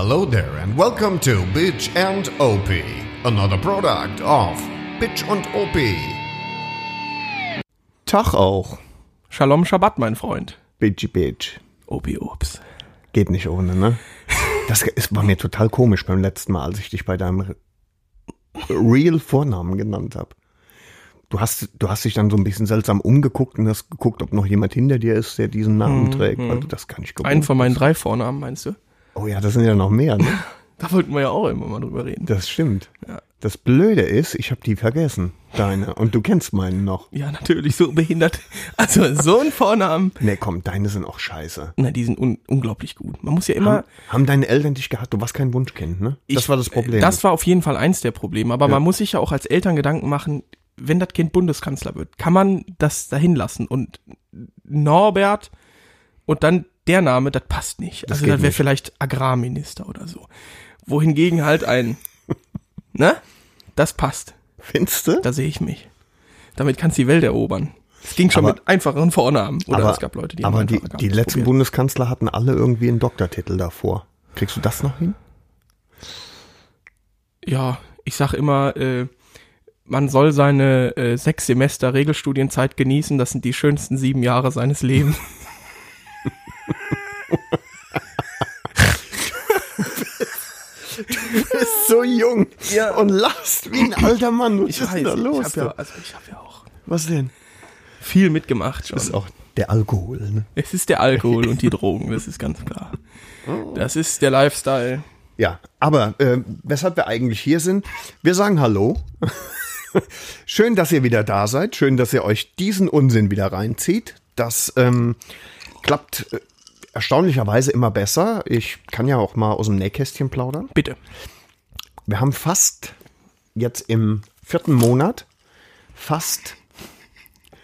Hello there and welcome to Bitch and OP, another product of Bitch und OP. Tag auch. Shalom Shabbat, mein Freund. Bitchy Bitch. Obi Obs. Geht nicht ohne, ne? Das ist, war mir total komisch beim letzten Mal, als ich dich bei deinem Real Vornamen genannt habe. Du hast, du hast dich dann so ein bisschen seltsam umgeguckt und hast geguckt, ob noch jemand hinter dir ist, der diesen Namen trägt, weil du das gar nicht gewohnt Einen von meinen drei Vornamen, meinst du? Oh ja, das sind ja noch mehr, ne? Da wollten wir ja auch immer mal drüber reden. Das stimmt. Ja. Das Blöde ist, ich habe die vergessen, deine. Und du kennst meinen noch. Ja, natürlich, so behindert. Also so ein Vornamen. Nee, komm, deine sind auch scheiße. Na, die sind un unglaublich gut. Man muss ja immer. Haben, haben deine Eltern dich gehabt? Du warst kein Wunschkind, ne? das Ich- war das Problem. Das war auf jeden Fall eins der Probleme. Aber Ja. man muss sich ja auch als Eltern Gedanken machen, wenn das Kind Bundeskanzler wird, kann man das dahin lassen? Und Norbert und dann der Name, das passt nicht. Das also das wäre vielleicht Agrarminister oder so. Wohingegen halt ein, ne? Das passt. Findest du? Da sehe ich mich. Damit kannst du die Welt erobern. Es ging schon Aber- mit einfacheren Vornamen. Oder aber es gab Leute, die aber haben die, die letzten. Bundeskanzler hatten alle irgendwie einen Doktortitel davor. Kriegst du das noch hin? Ja, ich sag immer, äh, man soll seine äh, sechs Semester Regelstudienzeit genießen. Das sind die schönsten sieben Jahre seines Lebens. Du bist so jung Ja. und lachst wie ein alter Mann. Was Ich ist denn da weiß, los? ich habe ja, also ich hab ja auch Was denn? viel mitgemacht schon. Das ist auch der Alkohol. Ne? es ist der Alkohol und die Drogen, das ist ganz klar. Das ist der Lifestyle. Ja, aber äh, weshalb wir eigentlich hier sind, wir sagen Hallo. Schön, dass ihr wieder da seid. Schön, dass ihr euch diesen Unsinn wieder reinzieht. Das ähm, klappt äh, erstaunlicherweise immer besser. Ich kann ja auch mal aus dem Nähkästchen plaudern. Bitte. Wir haben fast jetzt im vierten Monat fast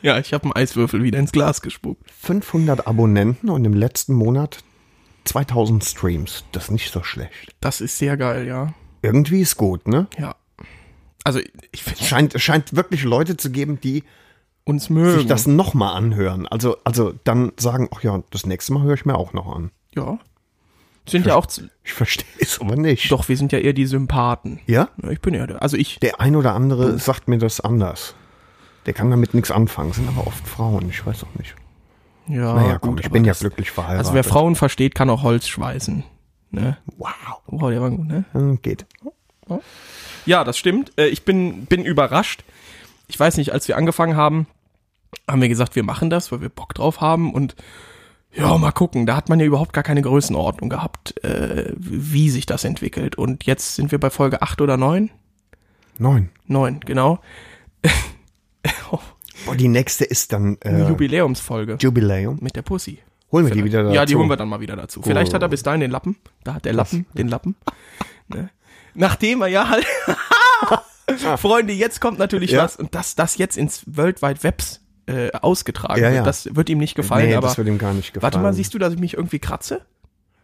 Ja, ich habe einen Eiswürfel wieder ins Glas gespuckt. 500 Abonnenten und im letzten Monat 2000 Streams. Das ist nicht so schlecht. Das ist sehr geil, ja. Irgendwie ist gut, ne? Ja. Also ich finde Es scheint, es scheint wirklich Leute zu geben, die uns mögen. sich das nochmal anhören. Also, also dann sagen, ach ja, das nächste Mal höre ich mir auch noch an. ja. Sind ja auch zu, Ich verstehe es aber nicht. doch, wir sind ja eher die Sympathen. Ja? Ich bin ja der. Also ich Der ein oder andere sagt mir das anders. Der kann damit nichts anfangen, sind aber oft Frauen, ich weiß auch nicht. ja, naja, komm, ich aber bin ja das- glücklich verheiratet. Also wer Frauen versteht, kann auch Holz schweißen. Ne? Wow, Wow, der war gut, ne? Hm, geht. Ja, das stimmt. Äh, Ich bin, bin überrascht. Ich weiß nicht, als wir angefangen haben, haben wir gesagt, wir machen das, weil wir Bock drauf haben und ja, mal gucken. Da hat man ja überhaupt gar keine Größenordnung gehabt, äh, wie sich das entwickelt. Und jetzt sind wir bei Folge 8 oder 9? Neun. 9, genau. Boah, die nächste ist dann Eine äh, Jubiläumsfolge Jubiläum. mit der Pussy. Holen wir die wieder dazu. Ja, die holen wir dann mal wieder dazu. Vielleicht hat er bis dahin den Lappen. Da hat der Lappen, den Lappen. Ne? Nachdem er ja halt. Freunde, jetzt kommt natürlich Ja. was. Und dass das jetzt ins World Wide Webs äh, ausgetragen Ja, wird, ja. das wird ihm nicht gefallen. nee, aber das wird ihm gar nicht gefallen. warte mal, siehst du, dass ich mich irgendwie kratze?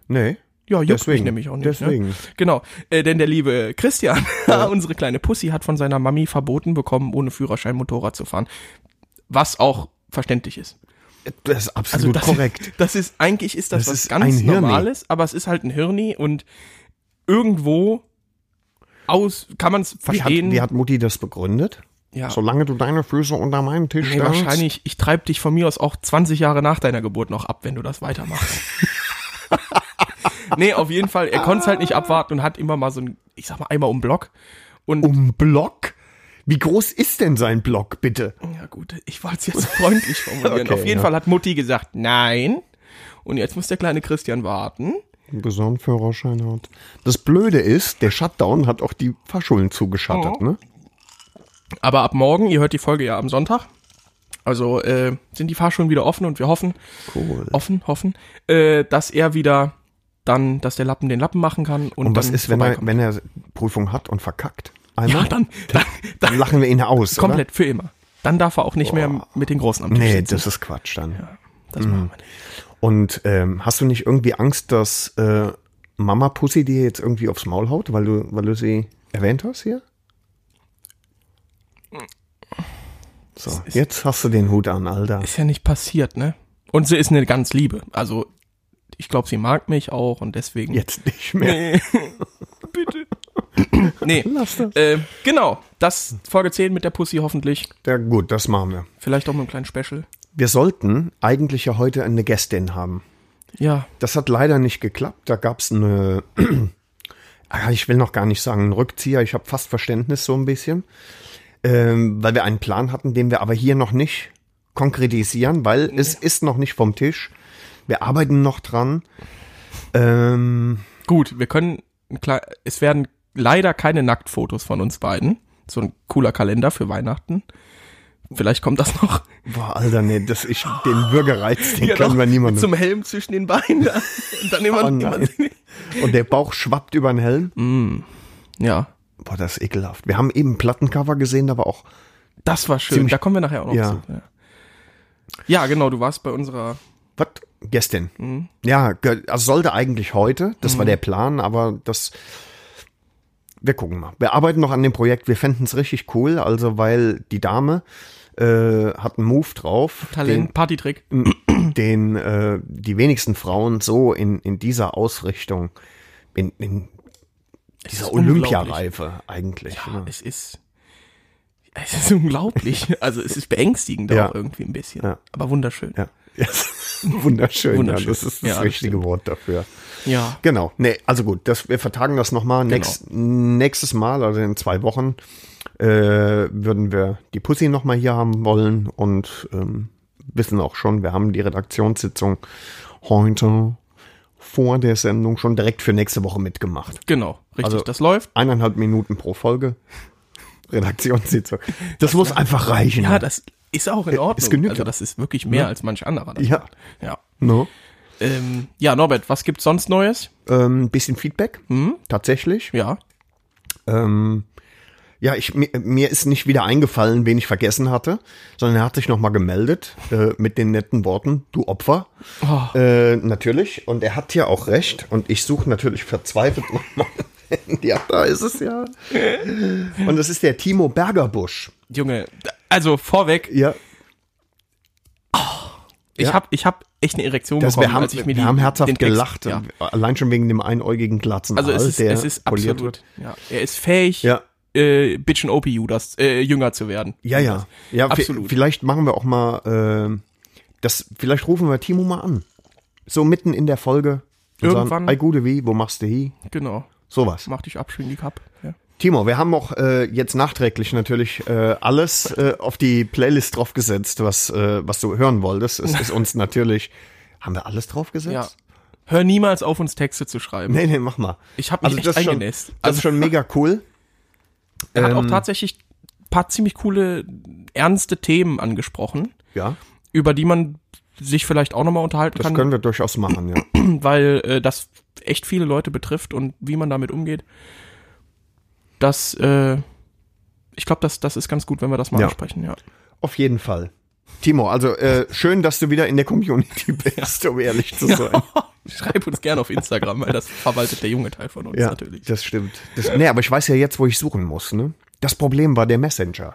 Nee. Ja, juckt mich Deswegen. nämlich auch nicht. Deswegen. Ne? Genau, äh, denn der liebe Christian, unsere kleine Pussy, hat von seiner Mami verboten bekommen, ohne Führerschein Motorrad zu fahren. Was auch verständlich ist. Das ist absolut Also das, korrekt. Das ist eigentlich ist das, Das was ganz. Normales, aber es ist halt ein Hirni und irgendwo aus kann man es Wie hat, verstehen. wie hat Mutti das begründet? ja. Solange du deine Füße unter meinen Tisch Nee, stellst. wahrscheinlich, ich treib dich von mir aus auch 20 Jahre nach deiner Geburt noch ab, wenn du das weitermachst. nee, auf jeden Fall, er konnte es halt nicht abwarten und hat immer mal so ein, ich sag mal, einmal um Block. Und Um Block? Wie groß ist denn sein Block, bitte? ja gut, ich wollte es jetzt freundlich formulieren. Okay, auf jeden ja. Fall hat Mutti gesagt, nein. Und jetzt muss der kleine Christian warten. Einen Führerschein hat. Das Blöde ist, der Shutdown hat auch die Fahrschulen zugeschattet, Oh. ne? Aber ab morgen, ihr hört die Folge ja am Sonntag, also äh, sind die Fahrschulen wieder offen und wir hoffen, Cool. offen, hoffen, äh, dass er wieder dann, dass der Lappen den Lappen machen kann. Und, Und was dann ist, wenn er, wenn er Prüfung hat und verkackt? Einmal? Ja, dann, dann, Dann lachen wir ihn aus, komplett für immer. Dann darf er auch nicht mehr mit den Großen am oder? Tisch Nee, sitzen. das ist Quatsch dann. das machen wir nicht. Und ähm, hast du nicht irgendwie Angst, dass äh, Mama Pussy dir jetzt irgendwie aufs Maul haut, weil du, weil du sie erwähnt hast hier? So, jetzt hast du den Hut an, Alter. Ist ja nicht passiert, ne? Und sie ist eine ganz Liebe. Also ich glaube, sie mag mich auch und deswegen. Jetzt nicht mehr. Nee. Bitte. nee. Lass das. Äh, genau, das Folge 10 mit der Pussy hoffentlich. Ja, gut, das machen wir. Vielleicht auch mit einem kleinen Special. Wir sollten eigentlich ja heute eine Gästin haben. Ja, Das hat leider nicht geklappt. Da gab es eine, Ah, ich will noch gar nicht sagen, einen Rückzieher. Ich habe fast Verständnis so ein bisschen, ähm, weil wir einen Plan hatten, den wir aber hier noch nicht konkretisieren, weil es ist noch nicht vom Tisch. Wir arbeiten noch dran. Ähm, gut, wir können, es werden leider keine Nacktfotos von uns beiden. So ein cooler Kalender für Weihnachten. Vielleicht kommt das noch. boah, Alter, nee, das ich, den Bürgerreiz, den Ja, doch, wir niemandem. Zum Helm zwischen den Beinen. da. Und dann immer, Oh Und der Bauch schwappt über den Helm. Ja, Boah, das ist ekelhaft. Wir haben eben Plattencover gesehen, da war auch das war schön. Da kommen wir nachher auch noch Ja. zu. Ja. ja, genau, du warst bei unserer Was? Gestern. Mhm. Ja, also sollte eigentlich heute. Das war der Plan, aber das. Wir gucken mal. Wir arbeiten noch an dem Projekt. Wir fänden es richtig cool, also weil die Dame äh, hat einen Move drauf, Talent, Partytrick. den, den äh, die wenigsten Frauen so in, in dieser Ausrichtung, in, in dieser Olympiareife eigentlich. Ja, ne? es ist. Es ist unglaublich. Also es ist beängstigend Ja. auch irgendwie ein bisschen. Ja. Aber wunderschön. Ja. Ja. Wunderschön, Wunderschön. Ja, das ist das Ja, das richtige stimmt. Wort dafür. Ja. Genau. Nee, also gut, das, wir vertagen das nochmal. Genau. Nächst, nächstes Mal, also in zwei Wochen, äh, würden wir die Pussy nochmal hier haben wollen und ähm, wissen auch schon, wir haben die Redaktionssitzung heute vor der Sendung schon direkt für nächste Woche mitgemacht. Genau. Richtig, Also- das läuft. Eineinhalb Minuten pro Folge. Redaktionssitzung. Das, muss einfach reichen. Ja, das ist auch in Ordnung. es genügt also ja. das ist wirklich mehr als manch anderer. Ja. macht. Ja. no? Ähm, ja, Norbert, was gibt's sonst Neues? ähm, bisschen Feedback. Hm? Tatsächlich. Ja. Ähm, ja, ich, mir, mir ist nicht wieder eingefallen, wen ich vergessen hatte, sondern er hat sich nochmal gemeldet äh, mit den netten Worten, du Opfer. Oh. Äh, natürlich. Und er hat ja auch recht. Und ich suche natürlich verzweifelt nochmal. ja, da ist es ja. Und das ist der Timo Bergerbusch. Junge, also vorweg, Ja, ich Ja. hab, ich hab echt eine Erektion das, bekommen, wir haben, als ich mir wir die, haben herzhaft gelacht. Ja. Allein schon wegen dem einäugigen Glatzen. Also es ist, der es ist absolut. wird. Ja. Er ist fähig, Ja. äh, Bitch and OP Judas, äh, jünger zu werden. Ja, ja. Ja, Absolut. Vielleicht machen wir auch mal, äh, das, vielleicht rufen wir Timo mal an. So mitten in der Folge. Irgendwann. Sagen, Ei, gute wie, wo machst du hi? Genau. Sowas. Mach dich ab, schwing die Cup. Ja. Timo, wir haben auch äh, jetzt nachträglich natürlich äh, alles äh, auf die Playlist draufgesetzt, was, äh, was du hören wolltest. Es ist uns natürlich, haben wir alles draufgesetzt? ja. Hör niemals auf, uns Texte zu schreiben. Nee, nee, mach mal. Ich habe mich echt das ist schon. Das Also ist schon mega cool. er hat auch ähm, tatsächlich ein paar ziemlich coole, ernste Themen angesprochen, Ja, über die man sich vielleicht auch nochmal unterhalten das kann, können wir durchaus machen, ja. weil äh, das echt viele Leute betrifft und wie man damit umgeht. Das, äh, ich glaube, das, das ist ganz gut, wenn wir das mal Ja. ansprechen, ja. Auf jeden Fall. Timo, also äh, schön, dass du wieder in der Community bist, um ehrlich zu sein. Schreib uns gerne auf Instagram, weil das verwaltet der junge Teil von uns Ja, natürlich. das stimmt. Das, nee, aber ich weiß ja jetzt, wo ich suchen muss. Ne? Das Problem war der Messenger.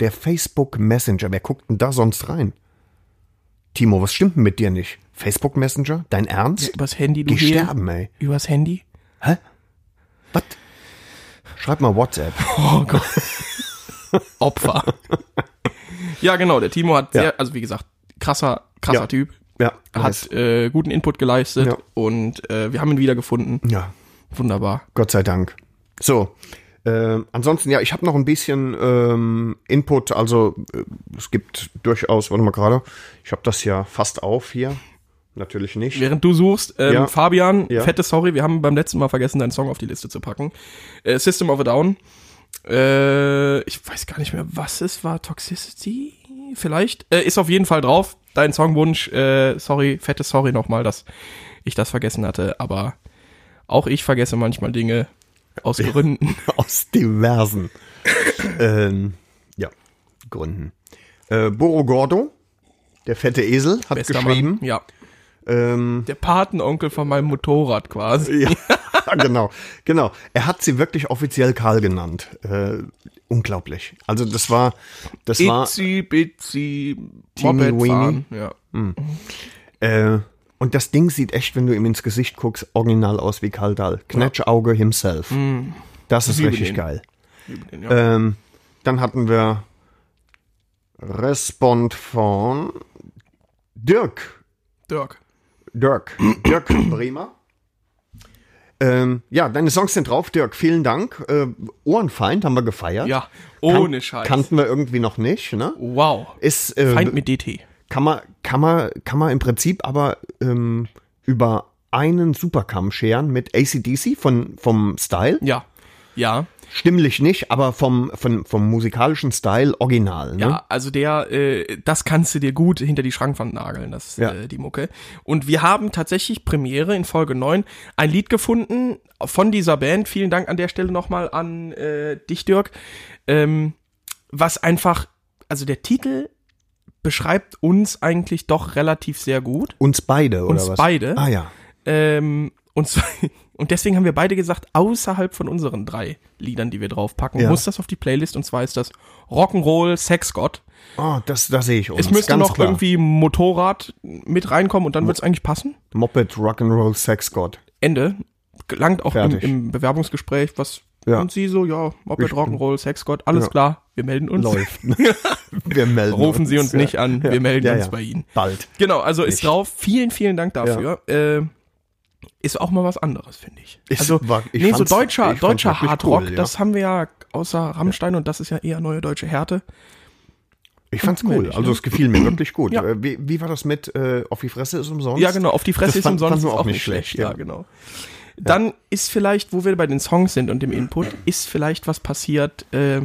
Der Facebook Messenger. Wer guckt denn da sonst rein? Timo, was stimmt denn mit dir nicht? Facebook Messenger? Dein Ernst? Übers Handy, du Geh sterben, ey. Übers Handy? Hä? Was? Schreib mal WhatsApp. Oh Gott. Opfer. ja, genau, der Timo hat Ja. sehr, also wie gesagt, krasser, krasser Ja. Typ. Ja, nice. Hat äh, guten Input geleistet Ja. und äh, wir haben ihn wiedergefunden. ja, Wunderbar. Gott sei Dank. So. Ähm, ansonsten, ja, ich habe noch ein bisschen ähm, Input. Also äh, es gibt durchaus, warte mal gerade, ich habe das ja fast auf hier. Natürlich nicht. Während du suchst, ähm, Ja. Fabian, Ja. fette Sorry, wir haben beim letzten Mal vergessen, deinen Song auf die Liste zu packen. Äh, System of a Down. Äh, ich weiß gar nicht mehr, was es war. Toxicity? Vielleicht? Äh, ist auf jeden Fall drauf. Dein Songwunsch. Äh, sorry, fette Sorry nochmal, dass ich das vergessen hatte. Aber auch ich vergesse manchmal Dinge aus Gründen. Aus diversen ähm, ja, Gründen. Äh, Boro Gordo, der fette Esel, hat Bester geschrieben. Mann. Ja. Ähm, Der Patenonkel von meinem Motorrad quasi. ja, genau, genau. Er hat sie wirklich offiziell Karl genannt. Äh, unglaublich. Also das war, das war Itzy, bitsy, Moped fahren. Ja. äh, Und das Ding sieht echt, wenn du ihm ins Gesicht guckst, original aus wie Kaldal. Knetschauge himself. Das ist richtig den. geil. Den, ja. Ähm, dann hatten wir Respond von Dirk. Dirk. Dirk. Dirk Bremer. Ähm, ja, deine Songs sind drauf, Dirk. Vielen Dank. Äh, Ohrenfeind haben wir gefeiert. Ja, ohne Scheiß. Kannten wir irgendwie noch nicht, ne? wow. Ist, äh, Feind mit DT. Kann man, kann man, kann man im Prinzip aber ähm, über einen Supercam scheren mit ACDC von, vom Style. Ja. Ja. Stimmlich nicht, aber vom, vom, vom musikalischen Style original. Ne? Ja, also der, äh, das kannst du dir gut hinter die Schrankwand nageln, das, Ja. äh, die Mucke. Und wir haben tatsächlich Premiere in Folge 9 ein Lied gefunden von dieser Band. Vielen Dank an der Stelle nochmal an äh, dich, Dirk. Ähm, was einfach, also der Titel beschreibt uns eigentlich doch relativ sehr gut. Uns beide, oder Uns was? beide. Ah ja. Ähm, und, zwar, und deswegen haben wir beide gesagt, außerhalb von unseren drei Liedern, die wir draufpacken, Ja. muss das auf die Playlist. Und zwar ist das Rock'n'Roll Sexgott. Oh, das, das sehe ich uns. Es müsste noch klar. irgendwie Motorrad mit reinkommen und dann wird es eigentlich passen. Moped Rock'n'Roll Sex God. Ende. Gelangt auch im, im Bewerbungsgespräch, was Ja. und sie so, ja, Moped Ich- Rock'n'Roll, Sexgott, alles Ja. klar, wir melden uns. Läuft. wir melden Rufen Sie uns ja. nicht an, wir melden uns bei Ihnen. Bald. Genau, also ist Nicht. drauf. Vielen, vielen Dank dafür. Äh, ist auch mal was anderes, finde ich. Ist- Also, war- ich nee, so deutscher, ich deutscher Hardrock, cool, das haben wir ja außer Rammstein und das ist ja eher neue deutsche Härte. Ich fand's cool. Meldig, Also ne? es gefiel mir wirklich gut. Ja. Äh, Wie, wie war das mit äh, Auf die Fresse ist umsonst? Ja, genau, auf die Fresse Das ist fand- umsonst wir ist auch auch nicht nicht schlecht. schlecht, Ja, ja. genau. Dann ist vielleicht, wo wir bei den Songs sind und dem Input, ist vielleicht was passiert, äh,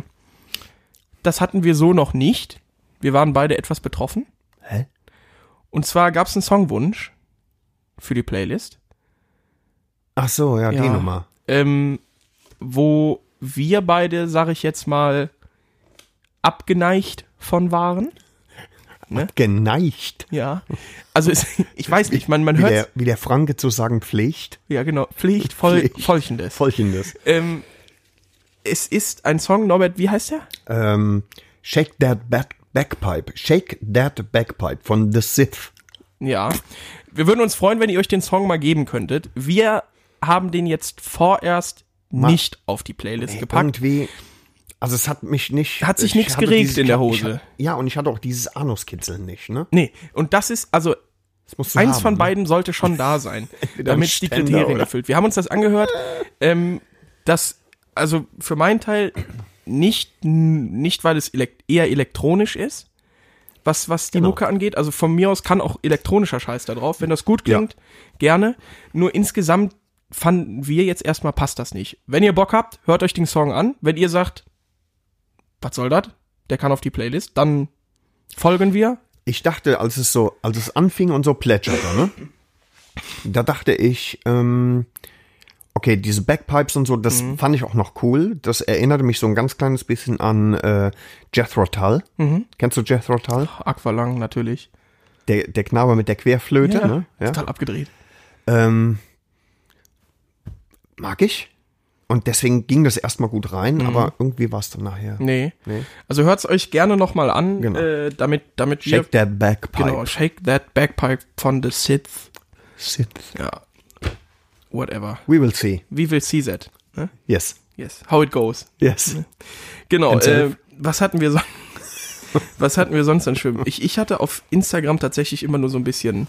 das hatten wir so noch nicht. Wir waren beide etwas betroffen. Hä? Und zwar gab es einen Songwunsch für die Playlist. Ach so, ja, die Ja. Nummer. ähm, wo wir beide, sag ich jetzt mal, abgeneigt von waren. Geneigt. Ja. Also es, ich weiß nicht, man, man Wie hört der, wie der Franke zu sagen pflegt. ja genau Pflicht voll Pflicht. folgendes. Folgendes. Ähm, es ist ein Song, Norbert, wie heißt der? Ähm, Shake That Back Backpipe. Shake That Backpipe von The Sith. Ja. Wir würden uns freuen, wenn ihr euch den Song mal geben könntet. Wir haben den jetzt vorerst nicht auf die Playlist gepackt. Irgendwie, also es hat mich nicht. Hat sich ich nichts geregt dieses- in der Hose. hatte- ja, und ich hatte auch dieses Anuskitzeln nicht, ne? Nee, und das ist, also Das Eins haben, von ne? beiden sollte schon da sein, damit die Kriterien oder- erfüllt. Wir haben uns das angehört. Ähm, das, also für meinen Teil nicht, nicht weil es elek eher elektronisch ist, was, was die Genau. Mucke angeht. Also von mir aus kann auch elektronischer Scheiß da drauf. Wenn das gut klingt, gerne. Nur insgesamt fanden wir jetzt erstmal passt das nicht. Wenn ihr Bock habt, hört euch den Song an. Wenn ihr sagt, was soll das? Der kann auf die Playlist, dann folgen wir. Ich dachte, als es so, als es anfing und so plätscherte, ne? Da dachte ich, ähm, okay, diese Backpipes und so, das Mhm. fand ich auch noch cool. Das erinnerte mich so ein ganz kleines bisschen an äh, Jethro Tull. Mhm. Kennst du Jethro Tull? Aqualang natürlich. Der, der Knabe mit der Querflöte, ne? Ja. total abgedreht. Ähm, mag ich. Und deswegen ging das erstmal gut rein, Mhm. aber irgendwie war es dann nachher. Nee. Nee. Also hört's euch gerne nochmal an, Genau. äh, damit, damit Shake wir, that backpipe. genau, Shake That Backpipe von The Sith. Sit. Ja. Whatever. We will see. We will see that. Ne? Yes. Yes. How it goes. Yes. Genau. And Äh, was hatten wir sonst? was hatten wir sonst an Schwimmen? Ich, ich hatte auf Instagram tatsächlich immer nur so ein bisschen,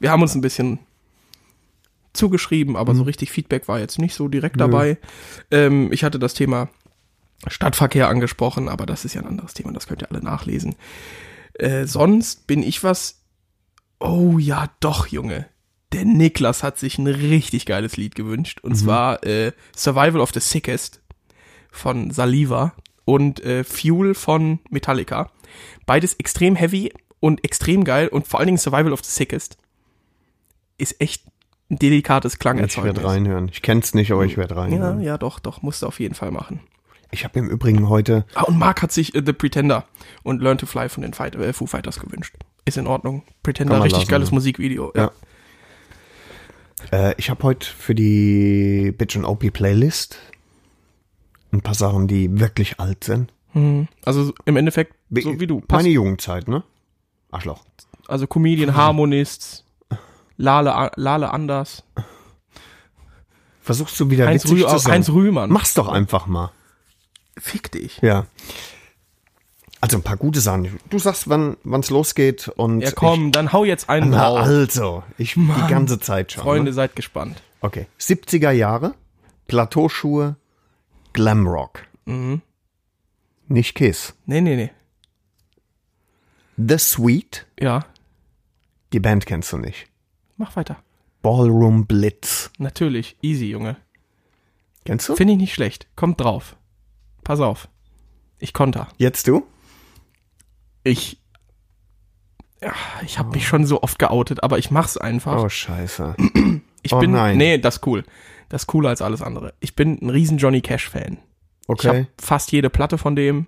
wir haben uns ein bisschen zugeschrieben, aber so richtig Feedback war jetzt nicht so direkt dabei. Ähm, ich hatte das Thema Stadtverkehr angesprochen, aber das ist ja ein anderes Thema, das könnt ihr alle nachlesen. Äh, sonst bin ich was. Oh ja, doch, Junge. Der Niklas hat sich ein richtig geiles Lied gewünscht. Und zwar äh, Survival of the Sickest von Saliva und äh, Fuel von Metallica. Beides extrem heavy und extrem geil und vor allen Dingen Survival of the Sickest ist echt ein delikates Ich Klangerzeugnis. werde reinhören. Ich kenn's nicht, aber ich werde Ja, reinhören. ja, doch, doch, musst du auf jeden Fall machen. Ich habe im Übrigen heute, Ah, und Mark hat sich äh, The Pretender und Learn to Fly von den Fight, äh, Foo Fighters gewünscht. Ist in Ordnung. Pretender, richtig lassen, geiles ja. Musikvideo. Ja. Ja. äh, ich habe heute für die Bitch and OP Playlist ein paar Sachen, die wirklich alt sind. Mhm. Also im Endeffekt, so wie du. Meine Jugendzeit, ne? Arschloch. Also Comedian, Harmonists, Lale, Lale Anders. Versuchst du wieder Heinz, witzig Rü zu sein? Heinz Rühmann. Mach's doch einfach mal. Fick dich. Ja. Also ein paar gute Sachen. Du sagst, wann wann's losgeht und Ja, komm, dann hau jetzt Ich, einen na drauf. also, ich die ganze Zeit schon. Freunde, Ne? seid gespannt. Okay. 70er Jahre, Plateauschuhe, Glamrock. Mhm. Nicht Kiss. Nee, nee, nee. The Sweet, Ja, die Band kennst du nicht. Mach weiter. Ballroom Blitz. Natürlich, easy, Junge. Kennst du? Finde ich nicht schlecht. Kommt drauf. Pass auf. Ich konter. Jetzt du? Ich. Ja, ich habe mich schon so oft geoutet, aber ich mach's einfach. Oh, scheiße. ich oh bin. nein. Nee, das ist cool. Das ist cooler als alles andere. Ich bin ein riesen Johnny Cash-Fan. Ich Okay. habe fast jede Platte von dem.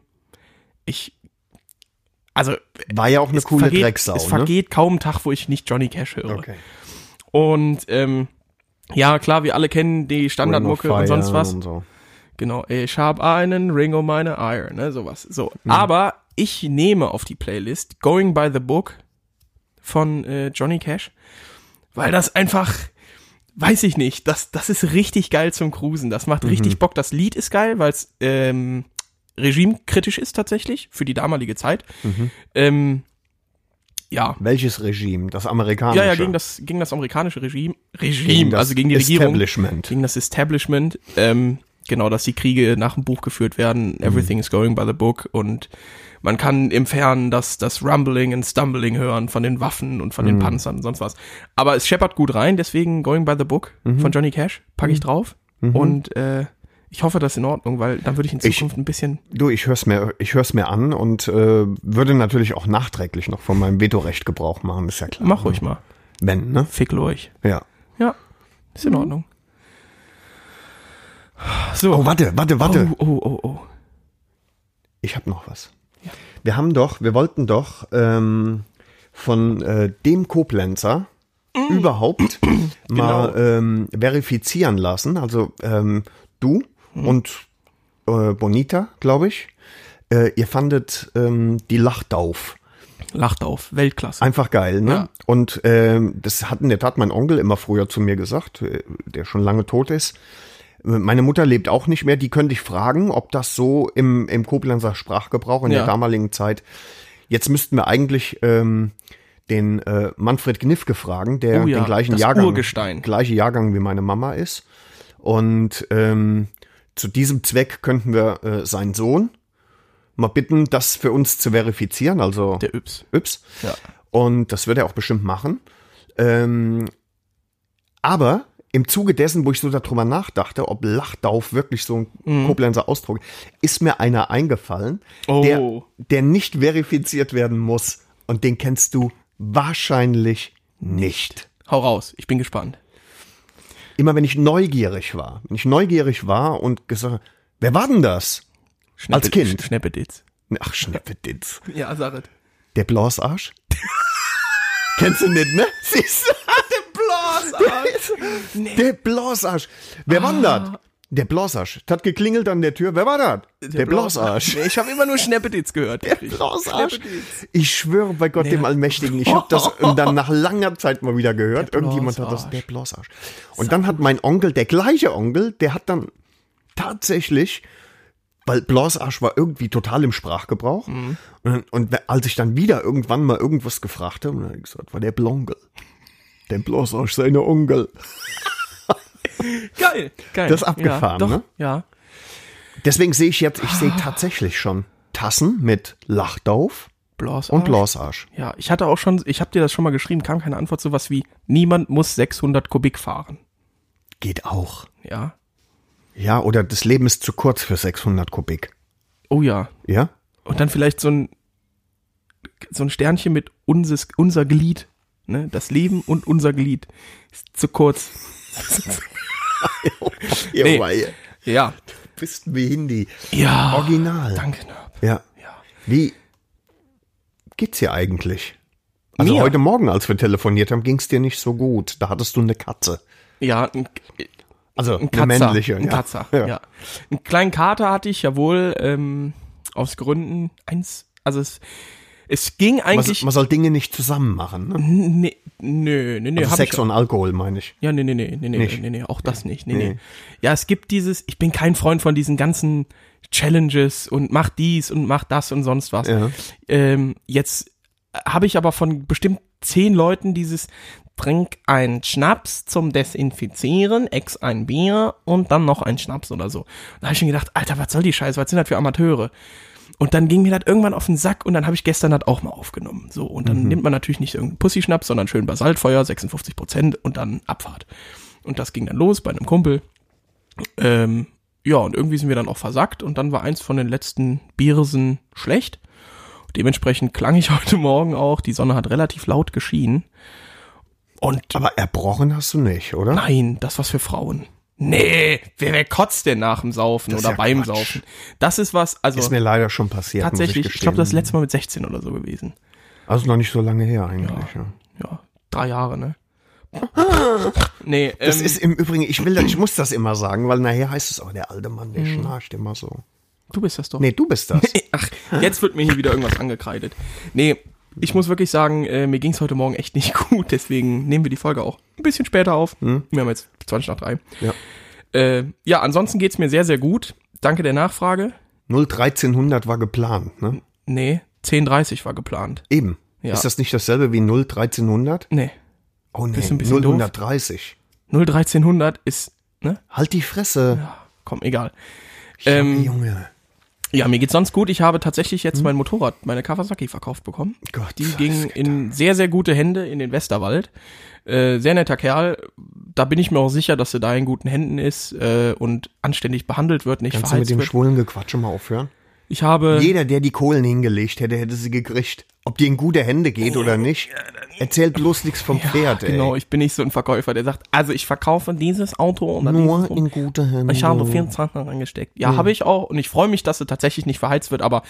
Ich. Also, War ja auch eine coole vergeht, Drecksau, es ne? vergeht kaum ein Tag, wo ich nicht Johnny Cash höre. Okay. Und ähm, ja, klar, wir alle kennen die Standardmucke und sonst was. Und so. Genau, ich habe einen Ring um meine Eier, ne, sowas. So, Mhm. aber ich nehme auf die Playlist Going by the Book von äh, Johnny Cash, weil das einfach, weiß ich nicht, das, das ist richtig geil zum Cruisen. Das macht Mhm. richtig Bock. Das Lied ist geil, weil es ähm, regimekritisch ist tatsächlich für die damalige Zeit. Mhm. Ähm, ja. Welches Regime? Das amerikanische? Ja, ja, gegen das, gegen das amerikanische Regime, Regime, Gegen also gegen die Regierung Establishment. gegen das Establishment, ähm, genau, dass die Kriege nach dem Buch geführt werden, everything is going by the book und man kann im Fernen das, das Rumbling und Stumbling hören von den Waffen und von den Panzern und sonst was. Aber es scheppert gut rein, deswegen Going by the Book von Johnny Cash packe ich drauf und äh, ich hoffe, das ist in Ordnung, weil dann würde ich in Ich- Zukunft ein bisschen, Du, ich hör's mir, ich hör's mir an und äh, würde natürlich auch nachträglich noch von meinem Vetorecht Gebrauch machen, ist ja klar. mach ruhig mal, Wenn, ne? fick euch. Ja. Ja, ist in Ordnung. So. Oh, warte, warte, warte. Oh, oh, oh, oh. Ich habe noch was. Wir haben doch, wir wollten doch ähm, von äh, dem Koblenzer Mm. überhaupt Genau. mal ähm, verifizieren lassen. Also ähm, du Mm. und äh, Bonita, glaube ich. Äh, ihr fandet ähm, die Lachdauf. Lacht auf, Weltklasse. Einfach geil, ne? Ja. Und ähm, das hat in der Tat mein Onkel immer früher zu mir gesagt, äh, der schon lange tot ist. Meine Mutter lebt auch nicht mehr. Die könnte ich fragen, ob das so im, im Koblenzer Sprachgebrauch in Ja. der damaligen Zeit. Jetzt müssten wir eigentlich ähm, den äh, Manfred Gnifke fragen, der Oh ja, den gleichen Jahrgang, Urgestein. gleiche Jahrgang wie meine Mama ist. Und ähm, zu diesem Zweck könnten wir äh, seinen Sohn mal bitten, das für uns zu verifizieren. Also Der Yps. Yps. Ja. Und das wird er auch bestimmt machen. Ähm, aber im Zuge dessen, wo ich so darüber nachdachte, ob Lachdauf wirklich so ein Mhm. Koblenzer Ausdruck ist mir einer eingefallen, Oh. der, der nicht verifiziert werden muss. Und den kennst du wahrscheinlich nicht. Hau raus, ich bin gespannt. Immer wenn ich neugierig war, wenn ich neugierig war und gesagt, habe, wer war denn das? Als Kind. Schneppeditz. Ach, Schneppeditz. Ja, sag es. Der Blasarsch? Kennst du nicht, ne? Siehst du? Nee. Der Blasarsch. Wer war denn das? Der Blasarsch. Das hat geklingelt an der Tür. Wer war das? Der, Blasarsch. Nee, ich habe immer nur Schneppeditz gehört. Der. Schneppeditz. Ich schwöre bei Gott Nee. dem Allmächtigen. Ich habe das dann nach langer Zeit mal wieder gehört. Der Irgendjemand hat das. Der Blasarsch. Und dann hat mein Onkel, der gleiche Onkel, der hat dann tatsächlich weil Blasarsch war irgendwie total im Sprachgebrauch. Mhm. Und, und als ich dann wieder irgendwann mal irgendwas gefragt habe, dann habe ich gesagt, war der Blonkel. Der Blasarsch, seine Onkel. Geil, geil. Das ist abgefahren, ja, doch, ne? Ja. Deswegen sehe ich jetzt, ich sehe tatsächlich schon Tassen mit Lachdauf Blasarsch. und Blasarsch. Ja, ich hatte auch schon, ich habe dir das schon mal geschrieben, kam keine Antwort, sowas wie, niemand muss 600 Kubik fahren. Geht auch. Ja. Ja, oder das Leben ist zu kurz für 600 Kubik. Oh ja. Ja? Und dann vielleicht so ein, so ein Sternchen mit unses, unser Glied. Ne? Das Leben und unser Glied. Ist zu kurz. Nee. weil Ja. du bist wie Hindi. Ja. Original. Danke. Ja. Ja. Wie geht's dir eigentlich? Also Mir? heute Morgen, als wir telefoniert haben, ging's dir nicht so gut. Da hattest du eine Katze. Ja, ein, Also ein eine Katzer. männliche. Ein ja. Katzer, Ja. ja. Einen kleinen Kater hatte ich, jawohl, ähm, aus Gründen. Eins, also es, es ging Man, eigentlich. man soll Dinge nicht zusammen machen. Ne? Nee, Nö, nee, nee, Also Sex ich, und Alkohol, meine ich. Ja, nee, nee, nee, nee, Nicht? nee, nee, auch das nicht. Nee. nee. Ja, es gibt dieses, ich bin kein Freund von diesen ganzen Challenges und mach dies und mach das und sonst was. Ja. Ähm, jetzt habe ich aber von bestimmt zehn Leuten dieses Trink einen Schnaps zum Desinfizieren, ex ein Bier und dann noch ein Schnaps oder so. Da habe ich schon gedacht, Alter, was soll die Scheiße, was sind das für Amateure? Und dann ging mir das irgendwann auf den Sack und dann habe ich gestern das auch mal aufgenommen. So, und dann nimmt man natürlich nicht irgendeinen Pussy-Schnaps, sondern schön Basaltfeuer, 56 Prozent und dann Abfahrt. Und das ging dann los bei einem Kumpel. Ähm, ja, und irgendwie sind wir dann auch versackt und dann war eins von den letzten Biersen schlecht. Dementsprechend klang ich heute Morgen auch. Die Sonne hat relativ laut geschienen. Und Aber erbrochen hast du nicht, oder? nein, das was für Frauen. Nee, wer, wer kotzt denn nach dem Saufen oder ja beim Quatsch. Saufen? Das ist was, also Ist mir leider schon passiert. tatsächlich, muss ich glaube, das letzte Mal mit 16 oder so gewesen. Also noch nicht so lange her eigentlich. Ja. Ja, drei Jahre, ne? nee, Das ähm, ist im Übrigen, ich will, ich muss das immer sagen, weil nachher heißt es, oh, der alte Mann, Mhm. der schnarcht immer so. du bist das doch. Nee, du bist das. Ach, jetzt wird mir hier wieder irgendwas angekreidet. Nee, ich muss wirklich sagen, äh, mir ging's heute Morgen echt nicht gut, deswegen nehmen wir die Folge auch ein bisschen später auf. Wir haben jetzt 20 nach 3. Ja. Äh, ja, ansonsten geht's mir sehr, sehr gut. Danke der Nachfrage. 01300 war geplant, ne? Nee, 10.30 war geplant. Eben. Ja. Ist das nicht dasselbe wie 01300? Nee, Oh nee, ein bisschen 0130. 01300 ist, ne? Halt die Fresse. Komm, egal. Ähm, Junge. Ja, mir geht's sonst gut. Ich habe tatsächlich jetzt mein Motorrad, meine Kawasaki verkauft bekommen. Gott, Die ging in sehr, sehr gute Hände in den Westerwald. Äh, sehr netter Kerl. Da bin ich mir auch sicher, dass er da in guten Händen ist äh, und anständig behandelt wird, nicht Kannst du mit dem wird. schwulen Gequatsche mal aufhören? Ich habe, Jeder, der die Kohlen hingelegt hätte, hätte sie gekriegt. Ob die in gute Hände geht oder nicht, erzählt bloß nichts vom Pferd, ey. genau, ich bin nicht so ein Verkäufer, der sagt, also ich verkaufe dieses Auto und dann Nur in gute Hände. Ich habe 24 reingesteckt. Ja, habe ich auch und ich freue mich, dass sie tatsächlich nicht verheizt wird, aber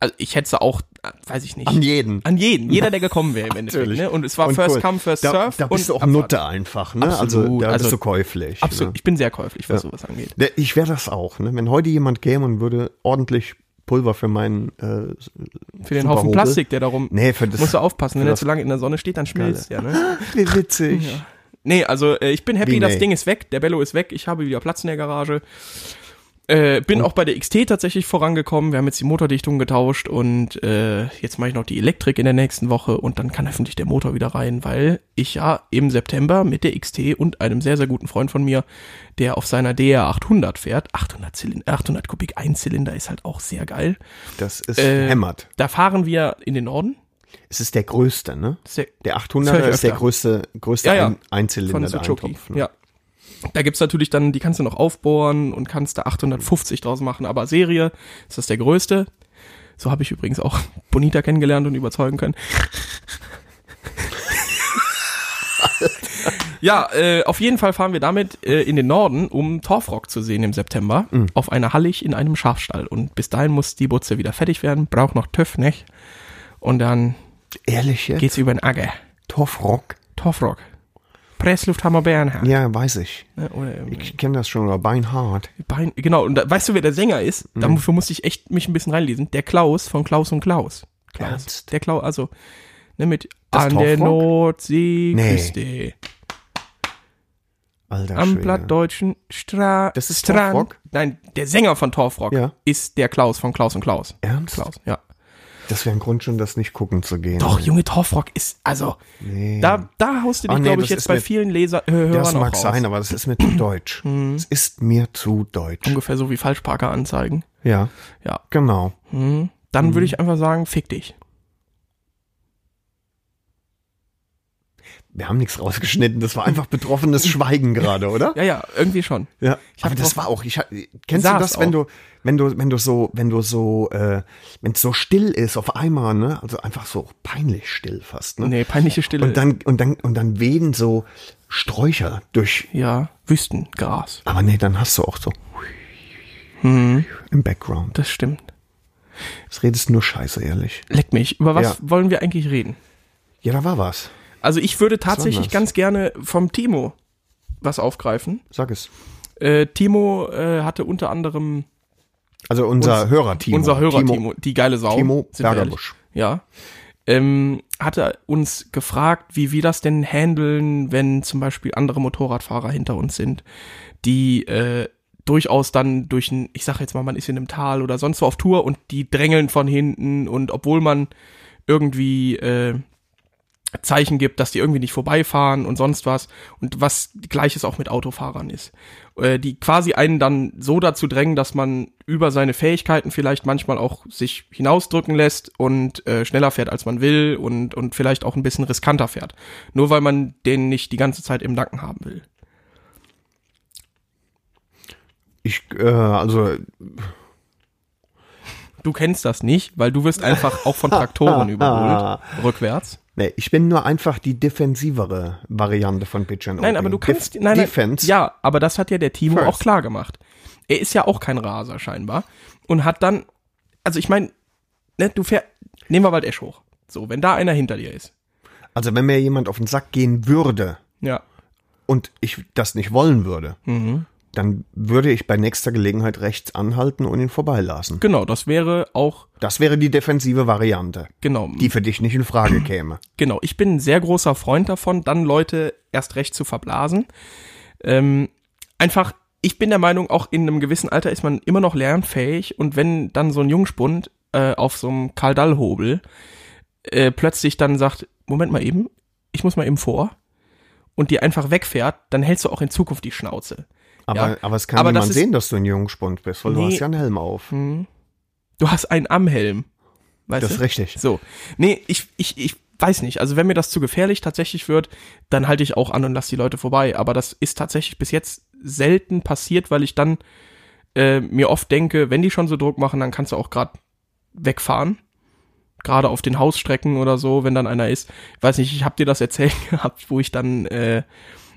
also ich hätte auch, weiß ich nicht. An jeden. An jeden, jeder, der gekommen wäre im Endeffekt. Ne? Und es war Und First cool. Come, First da, Surf. Da bist und du auch. Nutte einfach, ne? also Absolut. da bist Also, du käuflich. Absolut, Ne? ich bin sehr käuflich, was sowas angeht. Der- Ich wäre das auch, ne? Wenn heute jemand käme und würde ordentlich Pulver für meinen äh, Für den Haufen. Plastik, der darum. Nee, für das. musst du aufpassen, wenn er zu lange in der Sonne steht, dann schmilzt ja, ne? Wie witzig. Nee, also äh, ich bin happy, Wie, das nee? Ding ist weg, der Bello ist weg, ich habe wieder Platz in der Garage. Äh, bin auch bei der XT tatsächlich vorangekommen. Wir haben jetzt die Motordichtung getauscht und äh, jetzt mache ich noch die Elektrik in der nächsten Woche und dann kann hoffentlich der Motor wieder rein, weil ich ja im September mit der XT und einem sehr, sehr guten Freund von mir, der auf seiner DR 800 fährt, 800, Zylinder, 800 Kubik Einzylinder ist halt auch sehr geil. Das ist Äh, hämmert. Da fahren wir in den Norden. Es ist der größte, ne? Der Der Das 800er höre ich ist der größte, größte Ja, ja. Ein Einzylinder von der Suzuki. Eintopf. Ne? Ja. Da gibt's natürlich dann, die kannst du noch aufbohren und kannst da 850 draus machen, aber Serie ist das der größte. So habe ich übrigens auch Bonita kennengelernt und überzeugen können. ja, äh, auf jeden Fall fahren wir damit äh, in den Norden, um Torfrock zu sehen im September, Mhm. auf einer Hallig in einem Schafstall. Und bis dahin muss die Butze wieder fertig werden, braucht noch TÜV, nicht? Und dann Ehrlich jetzt? geht's über den Acker. Torfrock? Torfrock. Presslufthammer Bernhard. Ja, weiß ich. Ne, Oder, Ich kenne das schon, oder Beinhard. Bein, genau, und da, weißt du, wer der Sänger ist? Dafür musste ich echt mich ein bisschen reinlesen. Der Klaus von Klaus und Klaus. Klaus. Ernst? Der Klaus, also, ne, mit Das An der Torfrock? Nordsee Nee. Küste, Alter am Schwede. plattdeutschen Stra Das ist Strand. Torfrock? Nein, der Sänger von Torfrock Ja. ist der Klaus von Klaus und Klaus. Ernst? Klaus, ja. Das wäre ein Grund schon, das nicht gucken zu gehen. Doch, Junge, Torfrock ist, also, Nee. da, da haust du dich, Ah, nee, glaube ich, jetzt bei mir- vielen Leser, äh, Hörern das mag sein, aber das ist mir zu deutsch. Es ist mir zu deutsch. Ungefähr so wie Falschparker-Anzeigen. Ja, Ja. genau. Mhm. Dann Mhm. würde ich einfach sagen, fick dich. Wir haben nichts rausgeschnitten. Das war einfach betroffenes Schweigen gerade, oder? Ja, ja, irgendwie schon. Ja, aber das war auch, ich, kennst du das, wenn auch. du, wenn du, wenn du so, wenn du so, äh, wenn es so still ist auf einmal, ne, also einfach so peinlich still fast, ne? Nee, peinliche Stille. Und dann, und dann, und dann wehen so Sträucher durch, ja, Wüstengras. aber nee, dann hast du auch so Mhm. im Background. Das stimmt. Das redest nur Scheiße, ehrlich. Leck mich. Über was Ja. wollen wir eigentlich reden? Ja, da war was. Also ich würde tatsächlich ganz gerne vom Timo was aufgreifen. Sag es. Äh, Timo äh, hatte unter anderem Also unser Hörerteam. unser Hörer Timo, die geile Sau. Timo Bergerbusch. Ja. ähm, hatte uns gefragt, wie wir das denn handeln, wenn zum Beispiel andere Motorradfahrer hinter uns sind, die äh, durchaus dann durch ein, ich sag jetzt mal, man ist in einem Tal oder sonst wo auf Tour und die drängeln von hinten und obwohl man irgendwie äh, Zeichen gibt, dass die irgendwie nicht vorbeifahren und sonst was und was gleiches auch mit Autofahrern ist, äh, die quasi einen dann so dazu drängen, dass man über seine Fähigkeiten vielleicht manchmal auch sich hinausdrücken lässt und äh, schneller fährt, als man will und und vielleicht auch ein bisschen riskanter fährt, nur weil man den nicht die ganze Zeit im Nacken haben will. Ich, äh, also, Du kennst das nicht, weil du wirst einfach auch von Traktoren überholt, rückwärts. nee, ich bin nur einfach die defensivere Variante von Bitch and Nein, Opie. aber du kannst, Def nein, nein, Defense. ja, aber das hat ja der Timo First. auch klar gemacht. Er ist ja auch kein Raser scheinbar und hat dann, also ich meine, ne, du fährst, nehmen wir Waldesch hoch. So, wenn da einer hinter dir ist. Also wenn mir jemand auf den Sack gehen würde Ja. und ich das nicht wollen würde, Mhm. Dann würde ich bei nächster Gelegenheit rechts anhalten und ihn vorbeilassen. Genau, das wäre auch, Das wäre die defensive Variante, genau, die für dich nicht in Frage käme. genau. Ich bin ein sehr großer Freund davon, dann Leute erst recht zu verblasen. Ähm, einfach, ich bin der Meinung, auch in einem gewissen Alter ist man immer noch lernfähig und wenn dann so ein Jungspund äh, auf so einem Karl-Dall-Hobel äh, plötzlich dann sagt, Moment mal eben, ich muss mal eben vor und die einfach wegfährt, dann hältst du auch in Zukunft die Schnauze. Aber, Ja. aber es kann Aber niemand sehen, dass du ein Jungspund bist, weil du Nee. hast ja einen Helm auf. Du hast einen am Helm. Weißt Das du? ist richtig. So. Nee, ich, ich, ich weiß nicht. Also wenn mir das zu gefährlich tatsächlich wird, dann halte ich auch an und lasse die Leute vorbei. Aber das ist tatsächlich bis jetzt selten passiert, weil ich dann äh, mir oft denke, wenn die schon so Druck machen, dann kannst du auch gerade wegfahren. Gerade auf den Hausstrecken oder so, wenn dann einer ist. Ich weiß nicht, ich habe dir das erzählt gehabt, wo ich dann, äh,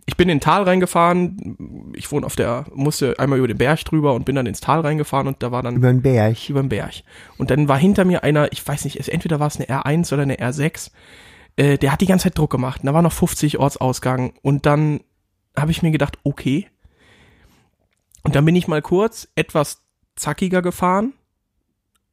ich bin in den Tal reingefahren. Ich wohne auf der, musste einmal über den Berg drüber und bin dann ins Tal reingefahren und da war dann Über den Berg. über den Berg. Und dann war hinter mir einer, ich weiß nicht, es- entweder war es eine R1 oder eine R6, äh, der hat die ganze Zeit Druck gemacht. Und da war noch 50 Ortsausgang. Und dann habe ich mir gedacht, okay. Und dann bin ich mal kurz etwas zackiger gefahren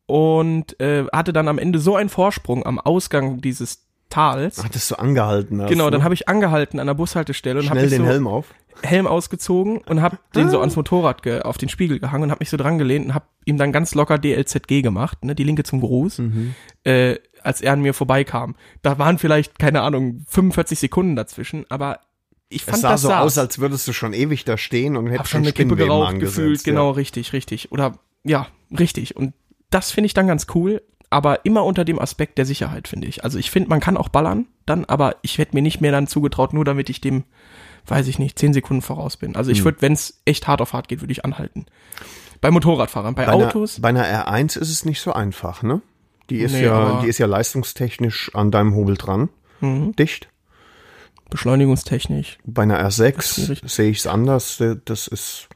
und äh, hatte dann am Ende so einen Vorsprung am Ausgang dieses Tals. Hattest du angehalten? Hast, Genau, ne? dann habe ich angehalten an der Bushaltestelle und habe den so Helm auf. Helm ausgezogen und hab den Ah. so ans Motorrad ge auf den Spiegel gehangen und hab mich so dran gelehnt und hab ihm dann ganz locker DLZG gemacht, ne, die Linke zum Gruß, Mhm. äh, als er an mir vorbeikam. Da waren vielleicht, keine Ahnung, 45 Sekunden dazwischen, aber ich fand Es sah das so saß. aus, als würdest du schon ewig da stehen und hättest schon eine Kippe geraucht gefühlt, ja. genau, richtig, richtig. Oder, ja, richtig. Und das finde ich dann ganz cool, aber immer unter dem Aspekt der Sicherheit, finde ich. Also ich finde, man kann auch ballern dann, aber ich hätte mir nicht mehr dann zugetraut, nur damit ich dem, weiß ich nicht, 10 Sekunden voraus bin. Also Hm. ich würde, wenn es echt hart auf hart geht, würde ich anhalten. Bei Motorradfahrern, bei, Bei Autos, Einer, bei einer R1 ist es nicht so einfach, ne? Die ist Nee, ja, die ist ja leistungstechnisch an deinem Hobel dran. Mhm. Dicht. Beschleunigungstechnisch. Bei einer R6 Schwierig. sehe ich es anders. Das ist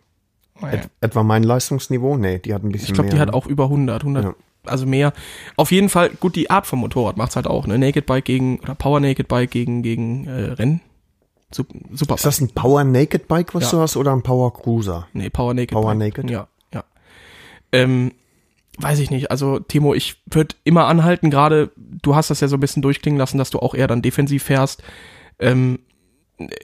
Naja. et etwa mein Leistungsniveau. Nee, die hat ein bisschen Ich glaube, mehr. die hat ne? auch über 100, 100, Ja. Also mehr. Auf jeden Fall, gut, die Art vom Motorrad macht's halt auch, ne? Naked Bike gegen, oder Power Naked Bike gegen, gegen äh, Rennen. Sup- Super. Ist das ein Power Naked Bike, was Ja. du hast, oder ein Power Cruiser? Nee, Power Naked. Power Bike. Naked? Ja, ja. Ähm, weiß ich nicht. Also, Timo, ich würde immer anhalten, gerade, du hast das ja so ein bisschen durchklingen lassen, dass du auch eher dann defensiv fährst. Ähm,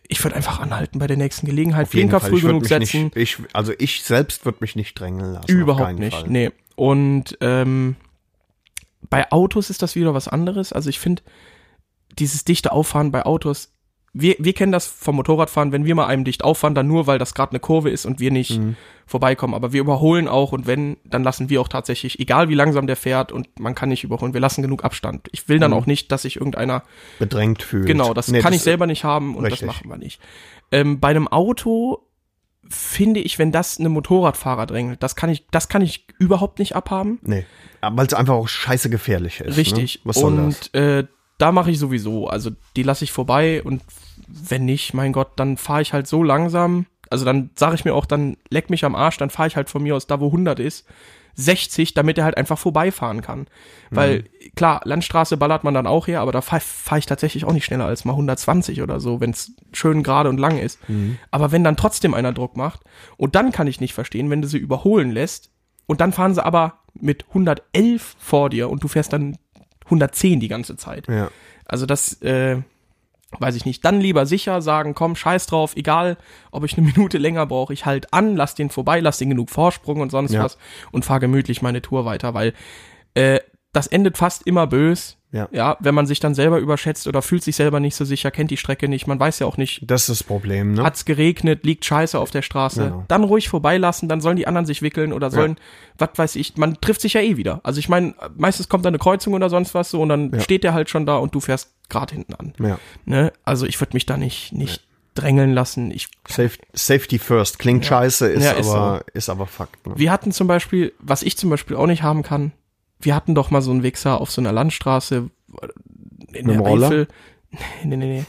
ich würde einfach anhalten bei der nächsten Gelegenheit. Auf jeden Fall. früh genug setzen. Nicht, ich, also ich selbst würde mich nicht drängeln lassen. Überhaupt nicht. Fall. Nee. Und ähm, bei Autos ist das wieder was anderes. Also ich finde, dieses dichte Auffahren bei Autos, wir, wir kennen das vom Motorradfahren, wenn wir mal einem dicht auffahren, dann nur, weil das gerade eine Kurve ist und wir nicht Mhm. vorbeikommen. Aber wir überholen auch und wenn, dann lassen wir auch tatsächlich, egal wie langsam der fährt und man kann nicht überholen, wir lassen genug Abstand. Ich will dann Mhm. auch nicht, dass sich irgendeiner Bedrängt fühlt. Genau, das Nee, kann ich selber nicht haben und richtig. das machen wir nicht. Ähm, bei einem Auto finde ich, wenn das einem Motorradfahrer drängelt, das kann ich, das kann ich überhaupt nicht abhaben. Nee. Weil es einfach auch scheiße gefährlich ist. Richtig. Ne? Was soll das? und äh, da mache ich sowieso. Also die lasse ich vorbei und wenn nicht, mein Gott, dann fahre ich halt so langsam. Also dann sage ich mir auch, dann leck mich am Arsch, dann fahre ich halt von mir aus da, wo 100 ist, 60, damit er halt einfach vorbeifahren kann. Weil klar, Landstraße ballert man dann auch her, aber da fahre fahr ich tatsächlich auch nicht schneller als mal 120 oder so, wenn es schön gerade und lang ist. Aber wenn dann trotzdem einer Druck macht und dann kann ich nicht verstehen, wenn du sie überholen lässt und dann fahren sie aber mit 111 vor dir und du fährst dann 110 die ganze Zeit. Ja. Also das, äh, weiß ich nicht. Dann lieber sicher sagen, komm, scheiß drauf, egal, ob ich eine Minute länger brauche, ich halt an, lass den vorbei, lass den genug Vorsprung und sonst Ja. was und fahr gemütlich meine Tour weiter, weil äh, das endet fast immer bös. Ja. ja, wenn man sich dann selber überschätzt oder fühlt sich selber nicht so sicher, kennt die Strecke nicht, man weiß ja auch nicht, Das ist das Problem, ne? hat's geregnet, liegt Scheiße auf der Straße, Genau. dann ruhig vorbeilassen, dann sollen die anderen sich wickeln oder sollen, was weiß ich, man trifft sich ja eh wieder. Also ich meine, meistens kommt da eine Kreuzung oder sonst was so und dann Ja. steht der halt schon da und du fährst gerade hinten an. ja. Ne? Also ich würde mich da nicht, nicht drängeln lassen. Ich, Safe, Safety first. Klingt scheiße, ist, Ja, ist aber, ist aber Fakt. Ne? wir hatten zum Beispiel, was ich zum Beispiel auch nicht haben kann, wir hatten doch mal so einen Wichser auf so einer Landstraße in Mit der Roller? Eifel. Nee, nee,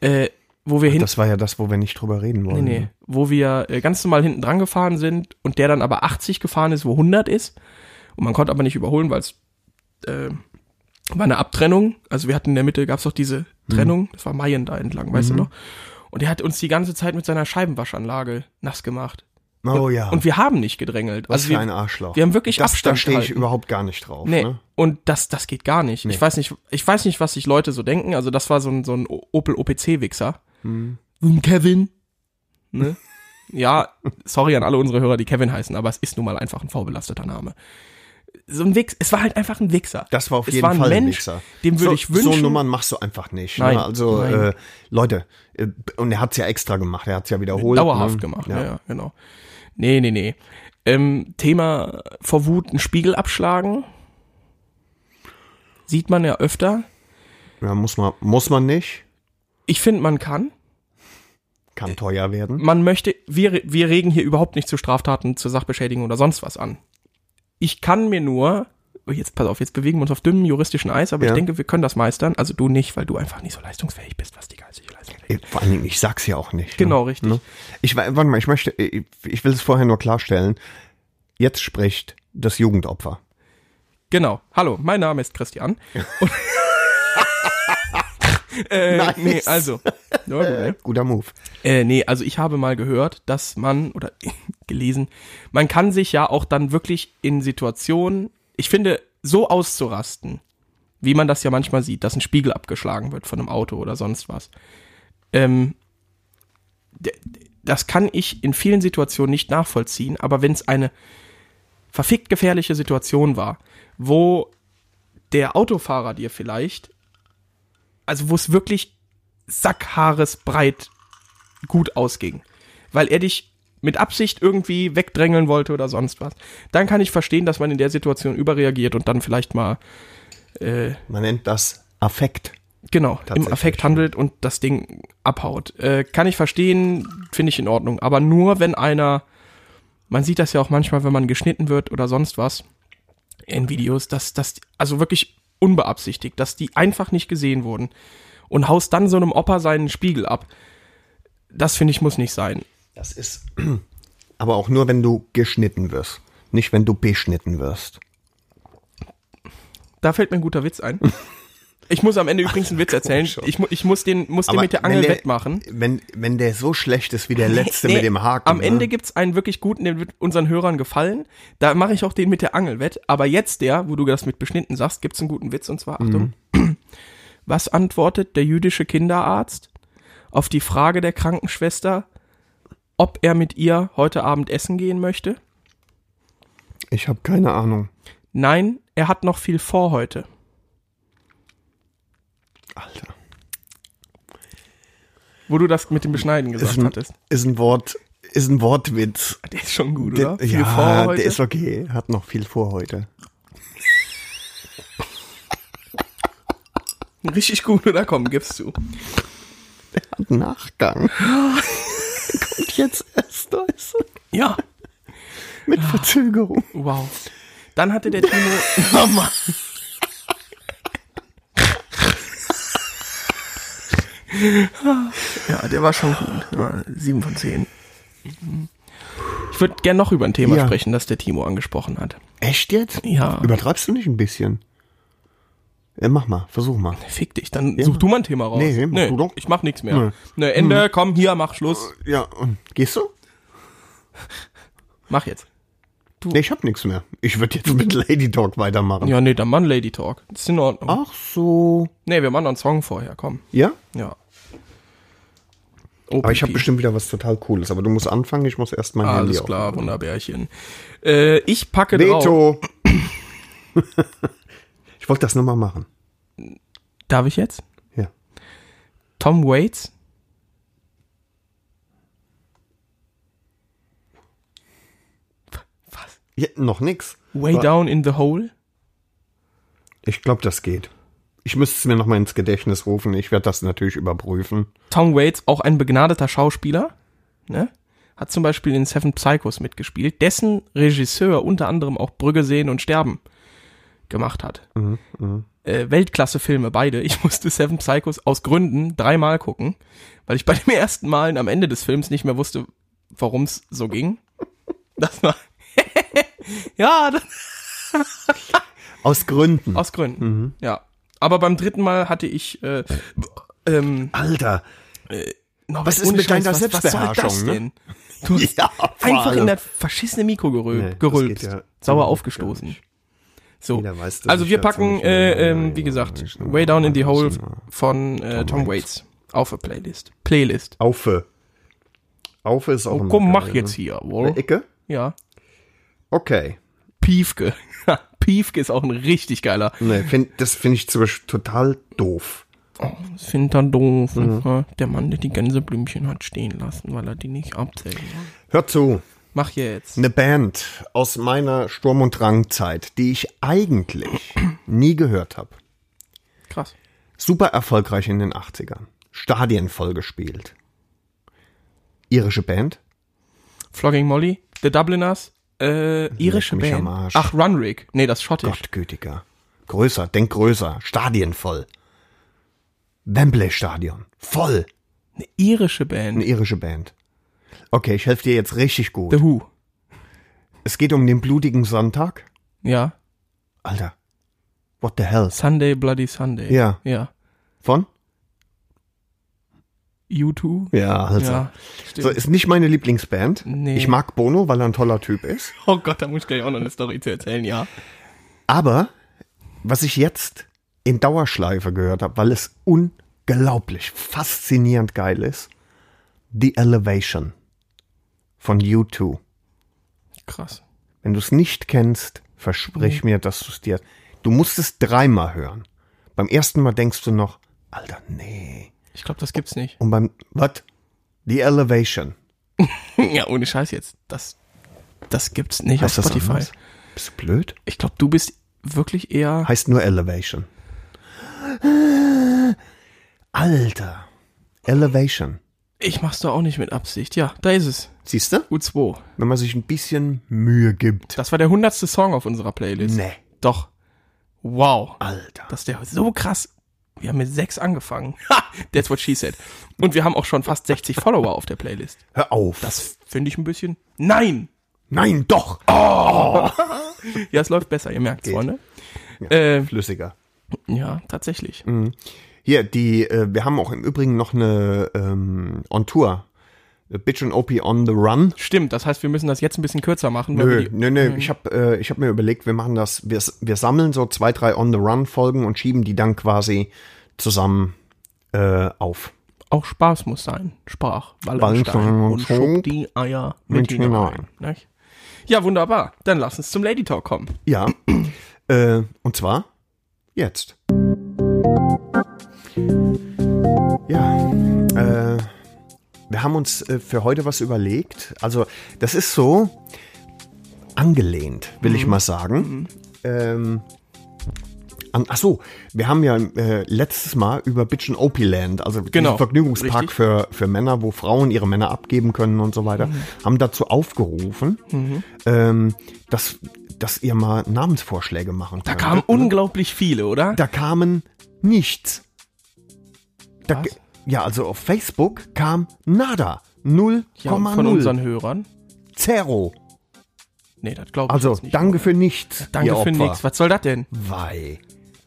nee. Äh, wo wir hin, Das war ja das, wo wir nicht drüber reden nee, wollen. nee, ne? wo wir äh, ganz normal hinten dran gefahren sind und der dann aber 80 gefahren ist, wo 100 ist. Und man konnte aber nicht überholen, weil es äh, war eine Abtrennung. Also wir hatten in der Mitte, gab es doch diese Mhm. Trennung, das war Mayen da entlang, weißt du noch? Und der hat uns die ganze Zeit mit seiner Scheibenwaschanlage nass gemacht. Oh ja. Und wir haben nicht gedrängelt. Was also für ein Arschloch. wir haben wirklich das, Abstand Da stehe ich gehalten. überhaupt gar nicht drauf. Nee, Ne? und das, das geht gar nicht. Ich weiß nicht, ich weiß nicht, was sich Leute so denken. Also das war so ein, so ein Opel OPC-Wichser. Hm. So ein Kevin. Ne? ja, sorry an alle unsere Hörer, die Kevin heißen, aber es ist nun mal einfach ein vorbelasteter Name. So ein Wichs, es war halt einfach ein Wichser. Das war auf es jeden war ein Fall ein Mensch, Wichser. dem würde so, ich wünschen. So Nummern machst du einfach nicht. Nein, ne? Also, nein. Äh, Leute, äh, und er hat's ja extra gemacht. Er hat's ja wiederholt. dauerhaft ne? gemacht, ja. ja, genau. Nee, nee, nee. Ähm, Thema vor Wut einen Spiegel abschlagen. Sieht man ja öfter. ja, muss man, muss man nicht. Ich finde, man kann. Kann teuer werden. man möchte, wir, wir regen hier überhaupt nicht zu Straftaten, zur Sachbeschädigung oder sonst was an. Ich kann mir nur, oh, jetzt pass auf, jetzt bewegen wir uns auf dünnem juristischen Eis, aber Ja. ich denke, wir können das meistern. Also du nicht, weil du einfach nicht so leistungsfähig bist, was die. Äh, Vor allen Dingen, ich sag's ja auch nicht. Genau, ne? richtig. Ne? Ich, wa- warte mal, ich möchte, ich, ich will es vorher nur klarstellen. Jetzt spricht das Jugendopfer. Genau. Hallo, mein Name ist Christian. Und äh, Nice. Nee, also. Ja, gut, ne? Guter Move. Äh, nee, also ich habe mal gehört, dass man, oder gelesen, man kann sich ja auch dann wirklich in Situationen, ich finde, so auszurasten, wie man das ja manchmal sieht, dass ein Spiegel abgeschlagen wird von einem Auto oder sonst was. Ähm, das kann ich in vielen Situationen nicht nachvollziehen, aber wenn es eine verfickt gefährliche Situation war, wo der Autofahrer dir vielleicht, also wo es wirklich sackhaaresbreit gut ausging, weil er dich mit Absicht irgendwie wegdrängeln wollte oder sonst was, dann kann ich verstehen, dass man in der Situation überreagiert und dann vielleicht mal äh, Man nennt das Affekt. Genau im Affekt handelt und das Ding abhaut. Äh, kann ich verstehen, finde ich in Ordnung, aber nur wenn einer, man sieht das ja auch manchmal, wenn man geschnitten wird oder sonst was in Videos, dass das also wirklich unbeabsichtigt, dass die einfach nicht gesehen wurden und haust dann so einem Opa seinen Spiegel ab. Das finde ich muss nicht sein. Das ist aber auch nur, wenn du geschnitten wirst. Nicht, wenn du beschnitten wirst. Da fällt mir ein guter Witz ein. Ich muss am Ende übrigens einen Witz erzählen. Ich, mu ich muss den, muss den mit der wenn Angel der- wettmachen. Wenn, wenn der so schlecht ist wie der letzte Nee, mit dem Haken. Am ne? Ende gibt's einen wirklich guten, der wird unseren Hörern gefallen. Da mache ich auch den mit der Angel wett. Aber jetzt der, wo du das mit beschnitten sagst, gibt's einen guten Witz und zwar, Achtung. Mhm. Was antwortet der jüdische Kinderarzt auf die Frage der Krankenschwester, ob er mit ihr heute Abend essen gehen möchte? Ich habe keine Ahnung. Nein, er hat noch viel vor heute. Alter. Wo du das mit dem Beschneiden Ist gesagt ein, hattest. ist ein Wort, ist ein Wortwitz. Der ist schon gut, Der, oder? Viel ja, der ist okay. Hat noch viel vor heute. Richtig gut, oder? Komm, gibst du. Hat Nachgang. Kommt jetzt erst weißt du? Ja. Mit Verzögerung. Wow. Dann hatte der Timo. Oh Mann. Ja, der war schon gut. Ja, Sieben von zehn. Ich würde gern noch über ein Thema Ja. sprechen, das der Timo angesprochen hat. Echt jetzt? Ja. Übertreibst du nicht ein bisschen? Ja, mach mal, versuch mal. Fick dich, dann such du mal ein Thema raus. Nee, mach du doch. Ich mach nichts mehr. Nee. Ne, Ende, komm, hier, mach Schluss. Ja, und gehst du? Mach jetzt. Nee, ich hab nichts mehr. Ich würde jetzt mit Lady Talk weitermachen. Ja, nee, dann Mann Lady Talk. Das ist in Ordnung. Ach so. Nee, wir machen einen Song vorher, komm. Ja? Ja. Aber ich habe OPP. bestimmt wieder was total Cooles. Aber du musst anfangen, ich muss erst mein Handy Alles klar, Wunderbärchen. Äh, ich packe drauf. Veto. ich wollte das nochmal machen. Darf ich jetzt? Ja. Tom Waits. Was? Ja noch nix. Way Aber Down in the Hole? Ich glaube, das geht. Ich müsste es mir nochmal ins Gedächtnis rufen. Ich werde das natürlich überprüfen. Tom Waits, auch ein begnadeter Schauspieler, ne? hat zum Beispiel in Seven Psychos mitgespielt, dessen Regisseur unter anderem auch Brügge sehen und sterben gemacht hat. Äh, Weltklasse-Filme, beide. Ich musste Seven Psychos aus Gründen dreimal gucken, weil ich bei dem ersten Malen am Ende des Films nicht mehr wusste, worum es so ging. Das war. ja, Aus Gründen. aus Gründen. Ja. Aber beim dritten Mal hatte ich. Äh, ähm, Alter. no, Was ist ohne mit deiner was, was Selbstbeherrschung, ne? denn? Du hast Ja, einfach in das verschissene Mikro gerö Nee, geht ja Sauer aufgestoßen. So. Weiß, also wir packen, mehr- äh, ähm, wie gesagt, Way Down in the Hole von äh, Tom Waits auf der Playlist. Playlist. Aufe. Aufe ist auch Oh, komm, mach ne? jetzt hier, Eine wohl. Ecke? Ja. Okay. Piefke. Piefke ist auch ein richtig geiler. Nee, find, das finde ich zum Beispiel total doof. Oh, das findet er doof. Mhm. Der Mann, der die Gänseblümchen hat stehen lassen, weil er die nicht abzählen will. Hör zu. Mach jetzt. Eine Band aus meiner Sturm- und Drangzeit, die ich eigentlich nie gehört habe. Krass. Super erfolgreich in den 80ern. Stadien voll gespielt. Irische Band? Flogging Molly, The Dubliners, äh, irische Band. Ach, Runrig. Nee, das ist schottisch. Gottgütiger. Größer, denk größer. Stadien voll. Wembley Stadion. Voll. Eine irische Band. Eine irische Band. Okay, ich helfe dir jetzt richtig gut. The Who. Es geht um den blutigen Sonntag. Ja. Alter. What the hell? Sunday Bloody Sunday. Ja. Ja. Von? U2. Ja, also. Ja. So, ist nicht meine Lieblingsband. Nee. Ich mag Bono, weil er ein toller Typ ist. oh Gott, da muss ich gleich auch noch eine Story zu erzählen, ja. Aber was ich jetzt in Dauerschleife gehört habe, weil es unglaublich faszinierend geil ist, The Elevation von U2. Krass. Wenn du es nicht kennst, versprich mir, dass du es dir. Du musst es dreimal hören. Beim ersten Mal denkst du noch, Alter, nee. Ich glaube, das gibt's nicht. Und beim, was? The Elevation. ja, ohne Scheiß jetzt. Das, das gibt's nicht Heißt auf das Spotify. anders? Bist du blöd? Ich glaube, du bist wirklich eher. Heißt nur Elevation. Alter. Elevation. Ich mach's doch auch nicht mit Absicht. Ja, da ist es. Siehst du? U2. Wenn man sich ein bisschen Mühe gibt. Das war der hundertste Song auf unserer Playlist. Nee. Doch. Wow. Alter. Das ist der so krass. Wir haben mit sechs angefangen. Ha! That's what she said. Und wir haben auch schon fast 60 Follower auf der Playlist. Hör auf. Das finde ich ein bisschen. Nein! Nein, doch. Ja, es läuft besser, ihr merkt Freunde. Äh, Flüssiger. ja, tatsächlich. Hier, die, äh, wir haben auch im Übrigen noch eine ähm, On Tour. Bitch and OP on the Run. Stimmt, das heißt, wir müssen das jetzt ein bisschen kürzer machen. Nö, nö, nö. Ich habe äh, ich hab mir überlegt, wir machen das, wir, wir sammeln so zwei, drei On the Run Folgen und schieben die dann quasi zusammen äh, auf. Auch Spaß muss sein. Sprach Wallenstein und und Schub schob die Eier mit mit hinein. Nicht? Ja, wunderbar. Dann lass uns zum Lady Talk kommen. Ja. äh, und zwar jetzt. Ja. Äh, wir haben uns äh, für heute was überlegt. Also, das ist so angelehnt, will ich mal sagen. Ähm, an, ach so, wir haben ja äh, letztes Mal über Bitch and Opie Land, also Genau, Vergnügungspark richtig. für, für Männer, wo Frauen ihre Männer abgeben können und so weiter, Mhm. haben dazu aufgerufen, ähm, dass, dass ihr mal Namensvorschläge machen Da könnt. kamen unglaublich viele, oder? Da kamen nichts. Da? Ja, also auf Facebook kam nada. 0,0. ja, von unseren Hörern. Zero. Nee, das glaube ich Also, jetzt nicht. danke für nichts. Danke ihr für nichts. Was soll das denn? Wei.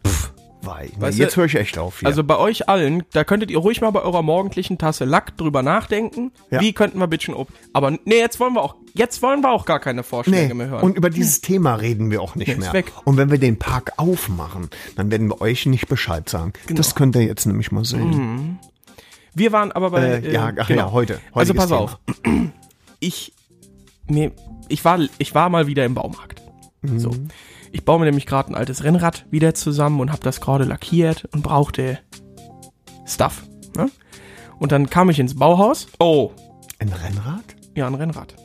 Pff, wei. Nee, Weißt jetzt höre ich echt auf hier. Also bei euch allen, da könntet ihr ruhig mal bei eurer morgendlichen Tasse Lack drüber nachdenken. Ja. Wie könnten wir Bitchen ob. Aber nee, jetzt wollen wir auch, jetzt wollen wir auch gar keine Vorschläge nee, mehr hören. und über dieses Thema reden wir auch nicht Nee, mehr. weg. Und wenn wir den Park aufmachen, dann werden wir euch nicht Bescheid sagen. Genau. Das könnt ihr jetzt nämlich mal sehen. Mhm. Wir waren aber bei. Äh, ja, ach ja, heute. Also pass Thema. auf. Ich, mir, ich war, ich war mal wieder im Baumarkt. Mhm. So. Ich baue mir nämlich gerade ein altes Rennrad wieder zusammen und habe das gerade lackiert und brauchte Stuff. Ne? Und dann kam ich ins Bauhaus. Oh, Ein Rennrad? ja, ein Rennrad.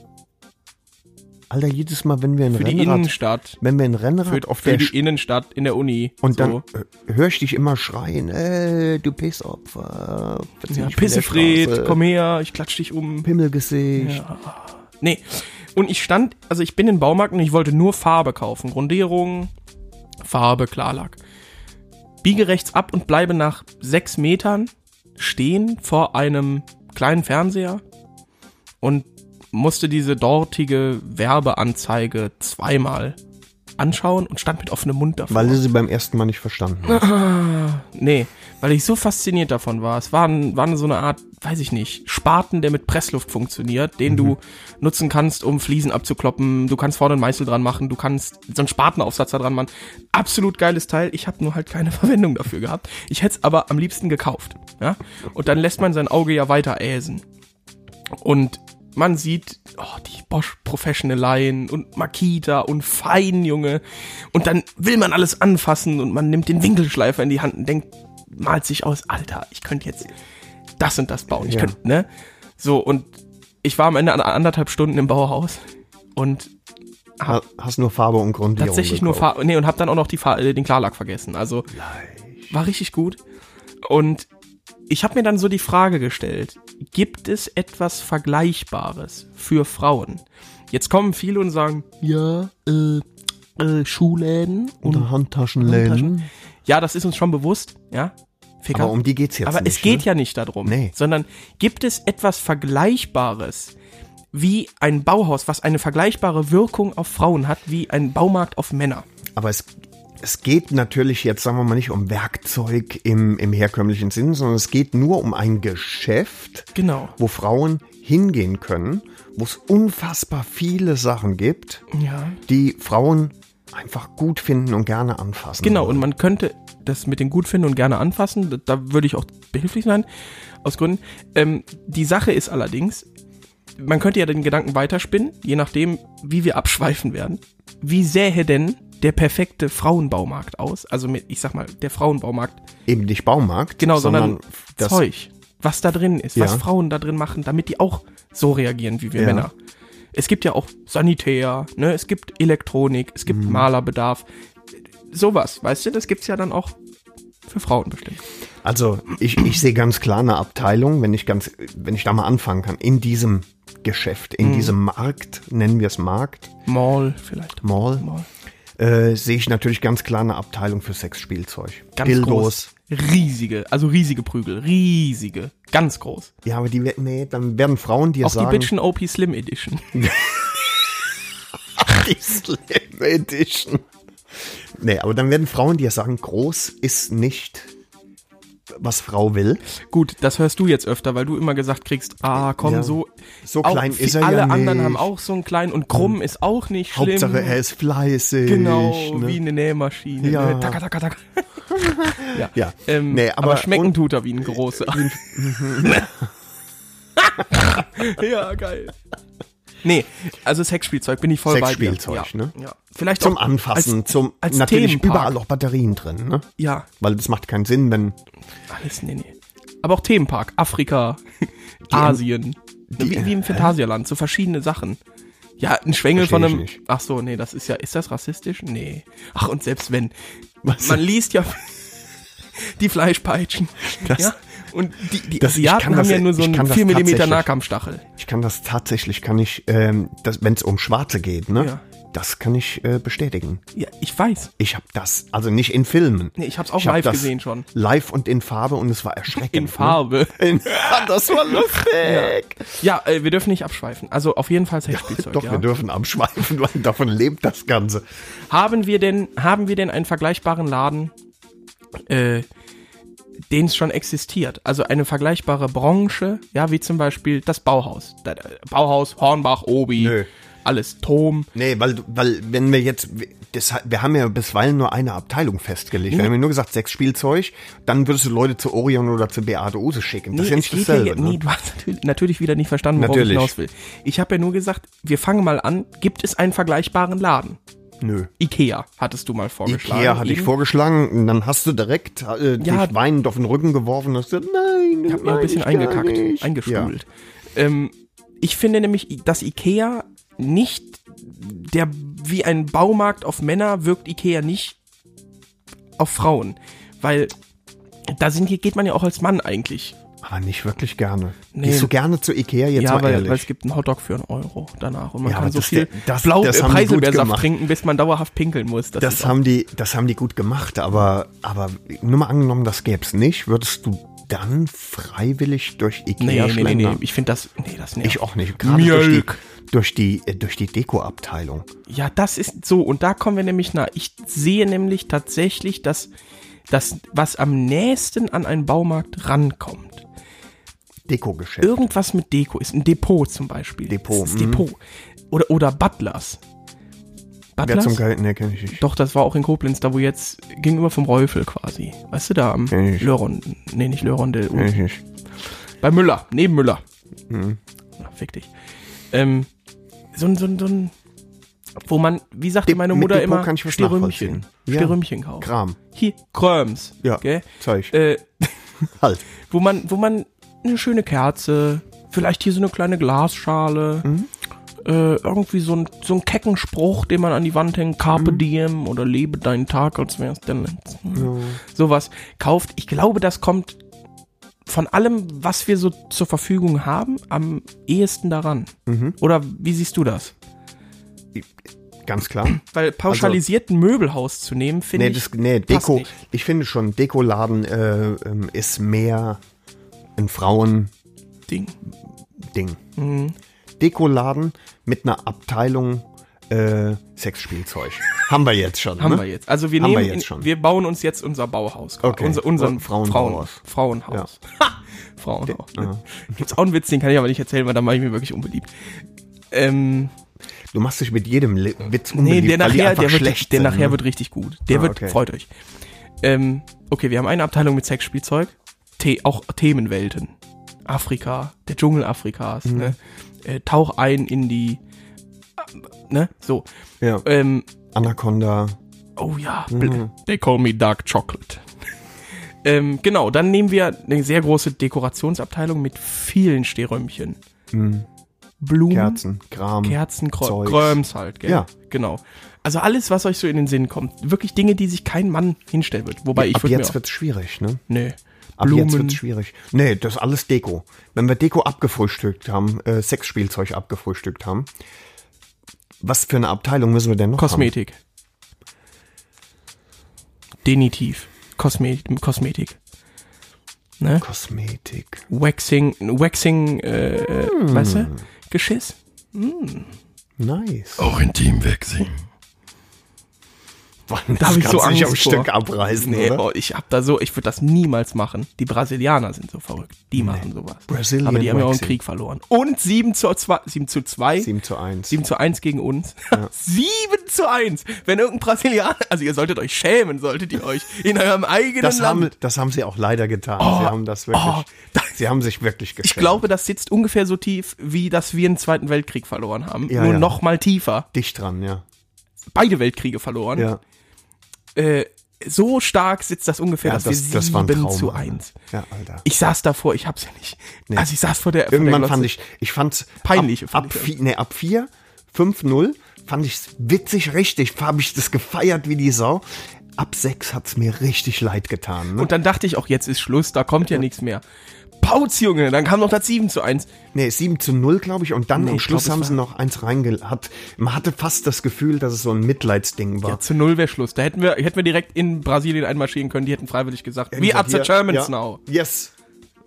Alter, jedes Mal, wenn wir ein Für die Rennrad, Innenstadt. wenn wir ein Rennrad Für, auf für die Innenstadt in der Uni. und dann so. äh, höre ich dich immer schreien, äh, du Pissopfer, Ja, Pissefred, komm her, ich klatsch dich um. Pimmelgesicht. Nee. Und ich stand, also ich bin in den Baumarkt und ich wollte nur Farbe kaufen. Grundierung, Farbe, Klarlack. Biege rechts ab und bleibe nach sechs Metern stehen vor einem kleinen Fernseher und musste diese dortige Werbeanzeige zweimal anschauen und stand mit offenem Mund davor. Weil du sie beim ersten Mal nicht verstanden hast. Nee, weil ich so fasziniert davon war. Es war, war so eine Art, weiß ich nicht, Spaten, der mit Pressluft funktioniert, den du nutzen kannst, um Fliesen abzukloppen. Du kannst vorne einen Meißel dran machen, du kannst so einen Spatenaufsatz da dran machen. Absolut geiles Teil. Ich habe nur halt keine Verwendung dafür gehabt. Ich hätte es aber am liebsten gekauft. Ja? Und dann lässt man sein Auge ja weiter äsen. Und man sieht oh, die Bosch Professional Line und Makita und Fein, Junge. Und dann will man alles anfassen und man nimmt den Winkelschleifer in die Hand und denkt, malt sich aus, Alter, ich könnte jetzt das und das bauen. Ich Ja. könnte, ne? So, und ich war am Ende an anderthalb Stunden im Bauhaus und Ha- Hast nur Farbe und Grundierung tatsächlich nur gekauft. Farbe, nee, und hab dann auch noch die Fa äh, den Klarlack vergessen. Also war richtig gut. Und ich habe mir dann so die Frage gestellt, gibt es etwas Vergleichbares für Frauen? Jetzt kommen viele und sagen, ja, äh, äh, Schuhläden und Oder Handtaschenläden. ja, das ist uns schon bewusst, ja. Ficker. Aber um die geht's jetzt Aber nicht. es geht ne? ja nicht darum, Nee. sondern gibt es etwas Vergleichbares wie ein Bauhaus, was eine vergleichbare Wirkung auf Frauen hat, wie ein Baumarkt auf Männer? Aber es, es geht natürlich jetzt, sagen wir mal, nicht um Werkzeug im, im herkömmlichen Sinn, sondern es geht nur um ein Geschäft, Genau. wo Frauen hingehen können, wo es unfassbar viele Sachen gibt, Ja. die Frauen einfach gut finden und gerne anfassen. Genau, und wollen. man könnte das mit den gut finden und gerne anfassen. Da, da würde ich auch behilflich sein, aus Gründen. Ähm, die Sache ist allerdings, man könnte ja den Gedanken weiterspinnen, je nachdem, wie wir abschweifen werden. Wie sähe denn der perfekte Frauenbaumarkt aus? Also mit, ich sag mal, der Frauenbaumarkt. eben nicht Baumarkt, Genau, sondern, das Zeug, was da drin ist, was Ja. Frauen da drin machen, damit die auch so reagieren wie wir Ja. Männer. Es gibt ja auch Sanitär, ne? es gibt Elektronik, es Mhm. gibt Malerbedarf. Sowas, weißt du, das gibt's ja dann auch für Frauen bestimmt. Also ich, ich sehe ganz klar eine Abteilung, wenn ich ganz, wenn ich da mal anfangen kann, in diesem Geschäft, in Mhm. diesem Markt, nennen wir es Markt, Mall vielleicht. Mall, Mall. Äh, sehe ich natürlich ganz klar eine Abteilung für Sexspielzeug. Ganz Dildos. groß. Riesige, also riesige Prügel, riesige, ganz groß. Ja, aber die werden, nee, dann werden Frauen dir Auch sagen, die Bitchen OP Slim Edition. die Slim Edition. Nee, aber dann werden Frauen dir sagen, groß ist nicht, was Frau will. Gut, das hörst du jetzt öfter, weil du immer gesagt kriegst, ah, komm, Ja. so. So auch klein vi- ist er ja Alle anderen haben auch so einen kleinen und krumm ist auch nicht schlimm. Hauptsache er ist fleißig. Genau, ne? wie eine Nähmaschine. Ja. Ne? Taka, taka, taka. ja. Ja. Ähm, Nee, aber, aber- schmecken und- tut er wie ein großer. ja, geil. Nee, also Sexspielzeug bin ich voll bei dir. Sexspielzeug, ja. ne? Ja. Vielleicht Zum Anfassen, als, zum als natürlich Themenpark. überall auch Batterien drin, ne? Ja, Weil das macht keinen Sinn, wenn alles, nee, nee. Aber auch Themenpark, Afrika, Asien. wie, wie im Phantasialand, so verschiedene Sachen. Ja, ein Schwengel von einem. Ach so, nee, das ist ja. Ist das rassistisch? Nee. Ach, und selbst wenn. Was? Man liest ja die Fleischpeitschen. Das- ja. Und die, die Das- Asiaten kann haben das- ja nur so einen kann das 4 mm. Nahkampfstachel. ich kann das tatsächlich, kann ich, ähm, wenn es um Schwarze geht, ne? Ja. Das kann ich äh, bestätigen. Ja, ich weiß. Ich habe das, also nicht in Filmen. Nee, ich hab's auch Ich hab live das gesehen schon. Live und in Farbe und es war erschreckend. In Farbe. Ne? In, das war lustig. Ja, äh, wir dürfen nicht abschweifen. Also auf jeden Fall Sexspielzeug. Doch, ja. wir dürfen abschweifen, weil davon lebt das Ganze. Haben wir denn, haben wir denn einen vergleichbaren Laden äh, den es schon existiert. Also eine vergleichbare Branche, ja, wie zum Beispiel das Bauhaus. Bauhaus, Hornbach, Obi, Nö. alles, Tom. Nee, weil, weil wenn wir jetzt, das, wir haben ja bisweilen nur eine Abteilung festgelegt. Wir haben ja nur gesagt, sechs Spielzeug, dann würdest du Leute zu Orion oder zu Beate Use schicken. Das ist ja nicht ja dasselbe. hier- ne? nee, du hast natürlich, natürlich wieder nicht verstanden, worauf Natürlich. ich hinaus will. Ich habe ja nur gesagt, wir fangen mal an, gibt es einen vergleichbaren Laden? Nö. Ikea hattest du mal vorgeschlagen. Ikea hatte ich vorgeschlagen und dann hast du direkt äh, Ja. dich weinend auf den Rücken geworfen und hast gesagt, nein, Ich habe mir ein bisschen eingekackt, nicht. eingestuhlt. Ähm, ich finde nämlich, dass Ikea nicht der wie ein Baumarkt auf Männer wirkt Ikea nicht auf Frauen, weil da sind geht man ja auch als Mann eigentlich. Aber nicht wirklich gerne. Nee. Gehst du gerne zu Ikea jetzt ja, mal weil, ehrlich? weil es gibt einen Hotdog für einen Euro danach und man Ja, kann so das- viel das- Blau das haben Preiselbeersaft trinken, bis man dauerhaft pinkeln muss. Das, das haben die, das haben die gut gemacht, aber, aber nur mal angenommen, das gäb's nicht, würdest du dann freiwillig durch Ikea nee, nee, nee, nee, schlendern? ich finde das, nee, das nervt. Ich auch nicht. Gerade durch die, durch die, äh, durch die Deko-Abteilung. Ja, das ist so. Und da kommen wir nämlich nah. Ich sehe nämlich tatsächlich, dass das, was am nächsten an einen Baumarkt rankommt, Deko-Geschäft. irgendwas mit Deko ist. Ein Depot zum Beispiel. Depot, Das ist mhm. Depot. Oder, oder Butlers. Wer Butlers? zum Geld, ne, kenn ich nicht. Doch, das war auch in Koblenz, da wo jetzt gegenüber vom Räufel quasi. Weißt du, da am ich. Löron. Nee, nicht Lörondel. Kenn ich nicht. Bei Müller, neben Müller. Mhm. Na, fick dich. Ähm, so ein, so ein, so ein, wo man, wie sagte De- meine Mutter immer, kann ich Stierrümmchen. nachvollziehen. Ja. Stierrümmchen kaufen. Kram. Hier, Kröms. Ja. Zeug. Äh, halt. wo man, wo man eine schöne Kerze, vielleicht hier so eine kleine Glasschale, Mhm. äh, irgendwie so ein, so ein kecken Spruch, den man an die Wand hängt, Carpe Mhm. diem oder lebe deinen Tag, als wär's der letzte. Sowas kauft. Ich glaube, das kommt von allem, was wir so zur Verfügung haben, am ehesten daran. Mhm. Oder wie siehst du das? Ganz klar. Weil pauschalisierten Möbelhaus zu nehmen, finde Nee, ich. das, nee, Deko. Ich finde schon, Dekoladen äh, ähm, ist mehr ein Frauending. Ding. Mhm. Dekoladen mit einer Abteilung äh, Sexspielzeug. Haben wir jetzt schon. Haben ne? wir jetzt. Also wir Haben wir nehmen, jetzt in, schon. wir bauen uns jetzt unser Bauhaus. Okay. Unser, unseren Frauenhaus. Frauen, Frauenhaus. Ha! Frauenhaus. Gibt's auch einen Witz, den kann ich aber nicht erzählen, weil da mache ich mir wirklich unbeliebt. Ähm, Du machst dich mit jedem Le Witz nee, unbeliebt, der weil die nachher, der, wird, schlecht der nachher ne? wird richtig gut. Der Ah, wird, okay. freut euch. Ähm, okay, wir haben eine Abteilung mit Sexspielzeug, The auch Themenwelten. Afrika, der Dschungel Afrikas, Mhm. ne? Äh, tauch ein in die, äh, ne, so. Ja. Ähm, Anaconda. Oh ja, Mhm. they call me dark chocolate. ähm, genau, dann nehmen wir eine sehr große Dekorationsabteilung mit vielen Stehrömmchen. Blumen, Kerzen, Kram. Kerzen. Kröms halt, gell? Ja. Genau. Also alles, was euch so in den Sinn kommt. Wirklich Dinge, die sich kein Mann hinstellen wird. Wobei ich Ab jetzt wird's schwierig, ne? nee. Ab jetzt Blumen, wird's schwierig. Nee, das ist alles Deko. Wenn wir Deko abgefrühstückt haben, äh, Sexspielzeug abgefrühstückt haben, was für eine Abteilung müssen wir denn noch Kosmetik. Denitiv. Kosme Kosmetik. Ne? haben? Kosmetik. Waxing, Waxing, äh, Hm. weißt du? Geschiss. Nice. Auch Intimwechsel. Mann, Da ich so kannst du nicht Angst am vor. Stück abreißen, Nee, oder? oh, ich hab da so, ich würde das niemals machen. Die Brasilianer sind so verrückt. Die machen sowas. Brazilian Aber die haben ja auch einen. Krieg verloren. Und 7 zu 2, 7 zu 2. 7 zu 1. 7 zu 1 gegen uns. 7 zu 1. Wenn irgendein Brasilianer, also ihr solltet euch schämen, solltet ihr euch in eurem eigenen Das Land. haben, das haben sie auch leider getan. Oh, sie haben das wirklich, oh, das- sie haben sich wirklich geschämt. ich glaube, das sitzt ungefähr so tief, wie dass wir einen Zweiten Weltkrieg verloren haben. Ja, Nur ja. noch mal tiefer. Dicht dran, ja. Beide Weltkriege verloren. Ja, Äh, so stark sitzt das ungefähr, ja dass das, wir das war ein 7 Traum. zu. 1. Ja, Alter. Ich saß davor, ich hab's ja nicht. Also ich saß vor der Irgendwann der fand ich, ich fand's Peinlich, Ab, fand ab, ich. vier, nee, ab 4, 5-0 fand ich's witzig, richtig. Habe ich das gefeiert wie die Sau. Ab 6 hat's mir richtig leid getan. Ne? Und dann dachte ich auch, jetzt ist Schluss, da kommt ja nichts mehr. Pauz, Junge, dann kam noch das 7 zu 1. nee, 7 zu 0, glaube ich. Und dann Nee, am Schluss glaub, haben sie noch eins reingehat. Man hatte fast das Gefühl, dass es so ein Mitleidsding war. Ja, zu 0 wäre Schluss. Da hätten wir, hätten wir direkt in Brasilien einmarschieren können, die hätten freiwillig gesagt, we are the Germans ja, now. Yes.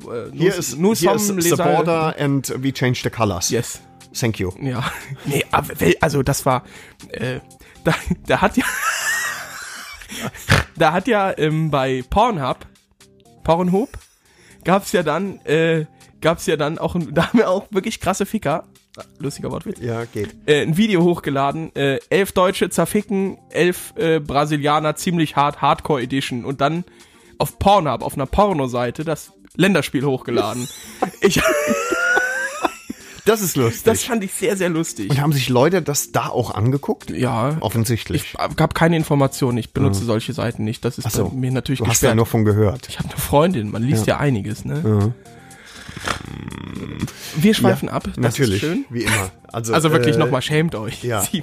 Äh, Hier nous- ist, nous hier ist the border and we change the colors. Yes. Thank you. Ja. Nee, also das war, äh, da, da hat ja, da hat ja ähm, bei Pornhub, Pornhub, gab's ja dann, äh, gab's ja dann auch, ein, da haben wir auch wirklich krasse Ficker, lustiger Wortwitz, Ja, geht. äh, ein Video hochgeladen, äh, elf Deutsche zerficken, elf äh, Brasilianer ziemlich hart, Hardcore Edition und dann auf Pornhub, auf einer Pornoseite, das Länderspiel hochgeladen. ich, Das ist lustig. das fand ich sehr, sehr lustig. Und haben sich Leute das da auch angeguckt? Ja, Offensichtlich. ich gab keine Informationen, ich benutze solche Seiten nicht, das ist so. mir natürlich du hast ja gesperrt. nur von gehört. Ich habe eine Freundin, man liest ja, einiges, ne? Wir schweifen ab, das Natürlich, schön. wie immer. Also, Also wirklich äh, nochmal, schämt euch. ja.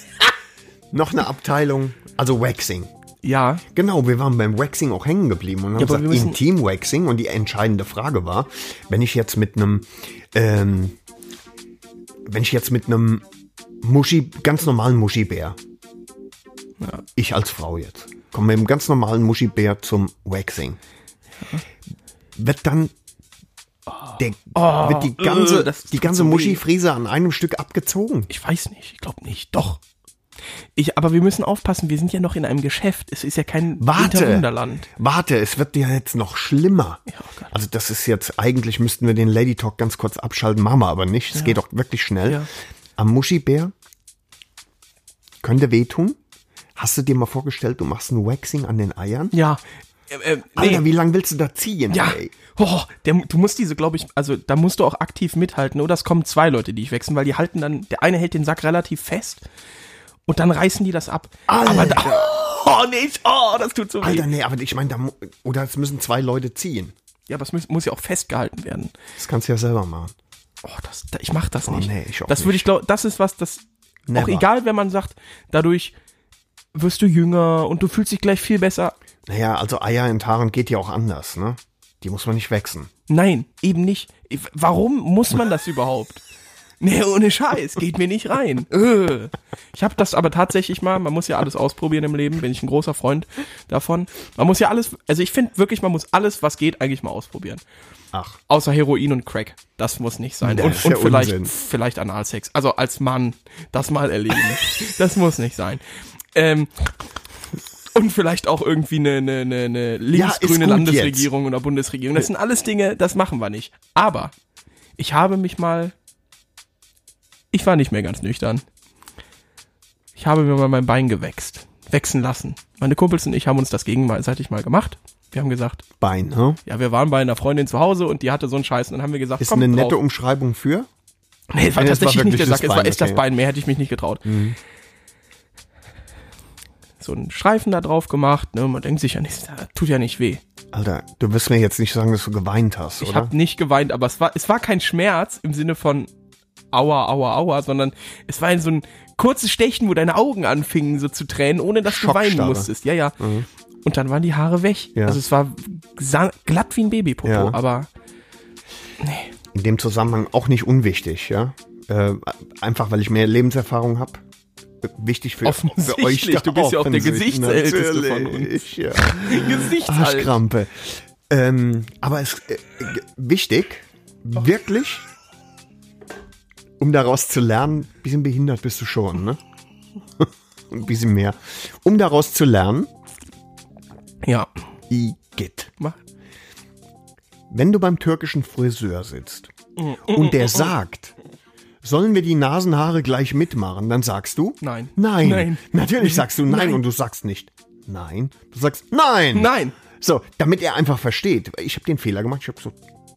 Noch eine Abteilung, also Waxing. Ja, Genau, wir waren beim Waxing auch hängen geblieben und haben Ja, aber gesagt, Intim-Waxing. Und die entscheidende Frage war, wenn ich jetzt mit einem, ähm, wenn ich jetzt mit einem Muschi, ganz normalen Muschibär, ich als Frau jetzt, komme mit einem ganz normalen Muschibär zum Waxing, wird dann der, wird die ganze, äh, das tut die ganze. Muschifriese an einem Stück abgezogen. ich weiß nicht, ich glaube nicht. Doch. Ich, aber wir müssen aufpassen, wir sind ja noch in einem Geschäft. Es ist ja kein Warte, Winterwunderland. warte, es wird ja jetzt noch schlimmer. Ja, oh. Also das ist jetzt, eigentlich müssten wir den Lady Talk ganz kurz abschalten, machen wir aber nicht. Es geht doch wirklich schnell. Ja. Am Muschibär könnte wehtun. Hast du dir mal vorgestellt, du machst ein Waxing an den Eiern? Ja. Äh, äh, nee. Alter, wie lange willst du da ziehen? Ja, ey? oh, der, du musst diese, glaube ich, also da musst du auch aktiv mithalten. Oder es kommen zwei Leute, die ich wechseln, weil die halten dann, der eine hält den Sack relativ fest und dann reißen die das ab. Alter. Aber da, oh, nicht, oh, das tut so weh. Alter, nee, aber ich meine, da, oder es müssen zwei Leute ziehen. Ja, aber es muss, muss ja auch festgehalten werden. Das kannst du ja selber machen. Oh, das, da, ich mach das nicht. nee, ich auch das würde ich glaube, das ist was, das auch Never. egal, wenn man sagt, dadurch wirst du jünger und du fühlst dich gleich viel besser. Naja, also Eier in Haaren geht ja auch anders, ne? Die muss man nicht wechseln. Nein, eben nicht. Ich- Warum muss man das überhaupt? Nee, ohne Scheiß, geht mir nicht rein. Äh. Ich habe das aber tatsächlich mal, man muss ja alles ausprobieren im Leben, bin ich ein großer Freund davon. Man muss ja alles, also ich finde wirklich, man muss alles, was geht, eigentlich mal ausprobieren. Ach. Außer Heroin und Crack. Das muss nicht sein. Und das und ja vielleicht, Unsinn. vielleicht Analsex. Also als Mann das mal erleben. das muss nicht sein. Ähm, und vielleicht auch irgendwie eine, eine, eine, eine linksgrüne gut Landesregierung oder Bundesregierung. Das sind alles Dinge, das machen wir nicht. Aber ich habe mich mal. Ich war nicht mehr ganz nüchtern. Ich habe mir mal mein Bein gewächst. Wechseln lassen. Meine Kumpels und ich haben uns das gegenseitig mal gemacht. Wir haben gesagt, Bein, ne? ja, wir waren bei einer Freundin zu Hause und die hatte so einen Scheiß und dann haben wir gesagt, Ist komm, eine drauf. nette Umschreibung für? Nee, es war tatsächlich nicht der das Sack, es war echt das okay. Mhm. Bein, mehr hätte ich mich nicht getraut. So einen Streifen da drauf gemacht, ne, man denkt sich ja nicht, das tut ja nicht weh. Alter, du wirst mir jetzt nicht sagen, dass du geweint hast, Ich oder? habe nicht geweint, aber es war, es war kein Schmerz im Sinne von aua, aua, aua, sondern es war so ein kurzes Stechen, wo deine Augen anfingen so zu tränen, ohne dass du weinen musstest. Ja, ja. Und dann waren die Haare weg. Ja. Also es war glatt wie ein Babypopo, Ja. aber In dem Zusammenhang auch nicht unwichtig, ja? Äh, einfach, weil ich mehr Lebenserfahrung habe. Wichtig für, für euch. da du bist ja auch der. Gesichtsälteste von Natürlich, Ja. Gesichtsalt. Arschkrampe. Ähm, aber es äh, wichtig, wirklich, um daraus zu lernen, bisschen behindert bist du schon, ne? Ein bisschen mehr. Um daraus zu lernen, Ja. Igitt. Wenn du beim türkischen Friseur sitzt und der sagt, sollen wir die Nasenhaare gleich mitmachen, dann sagst du Nein. Nein. Nein. Natürlich sagst du nein, Nein. und du sagst nicht nein. Du sagst nein. Nein. So, damit er einfach versteht. Ich habe den Fehler gemacht. Ich habe so,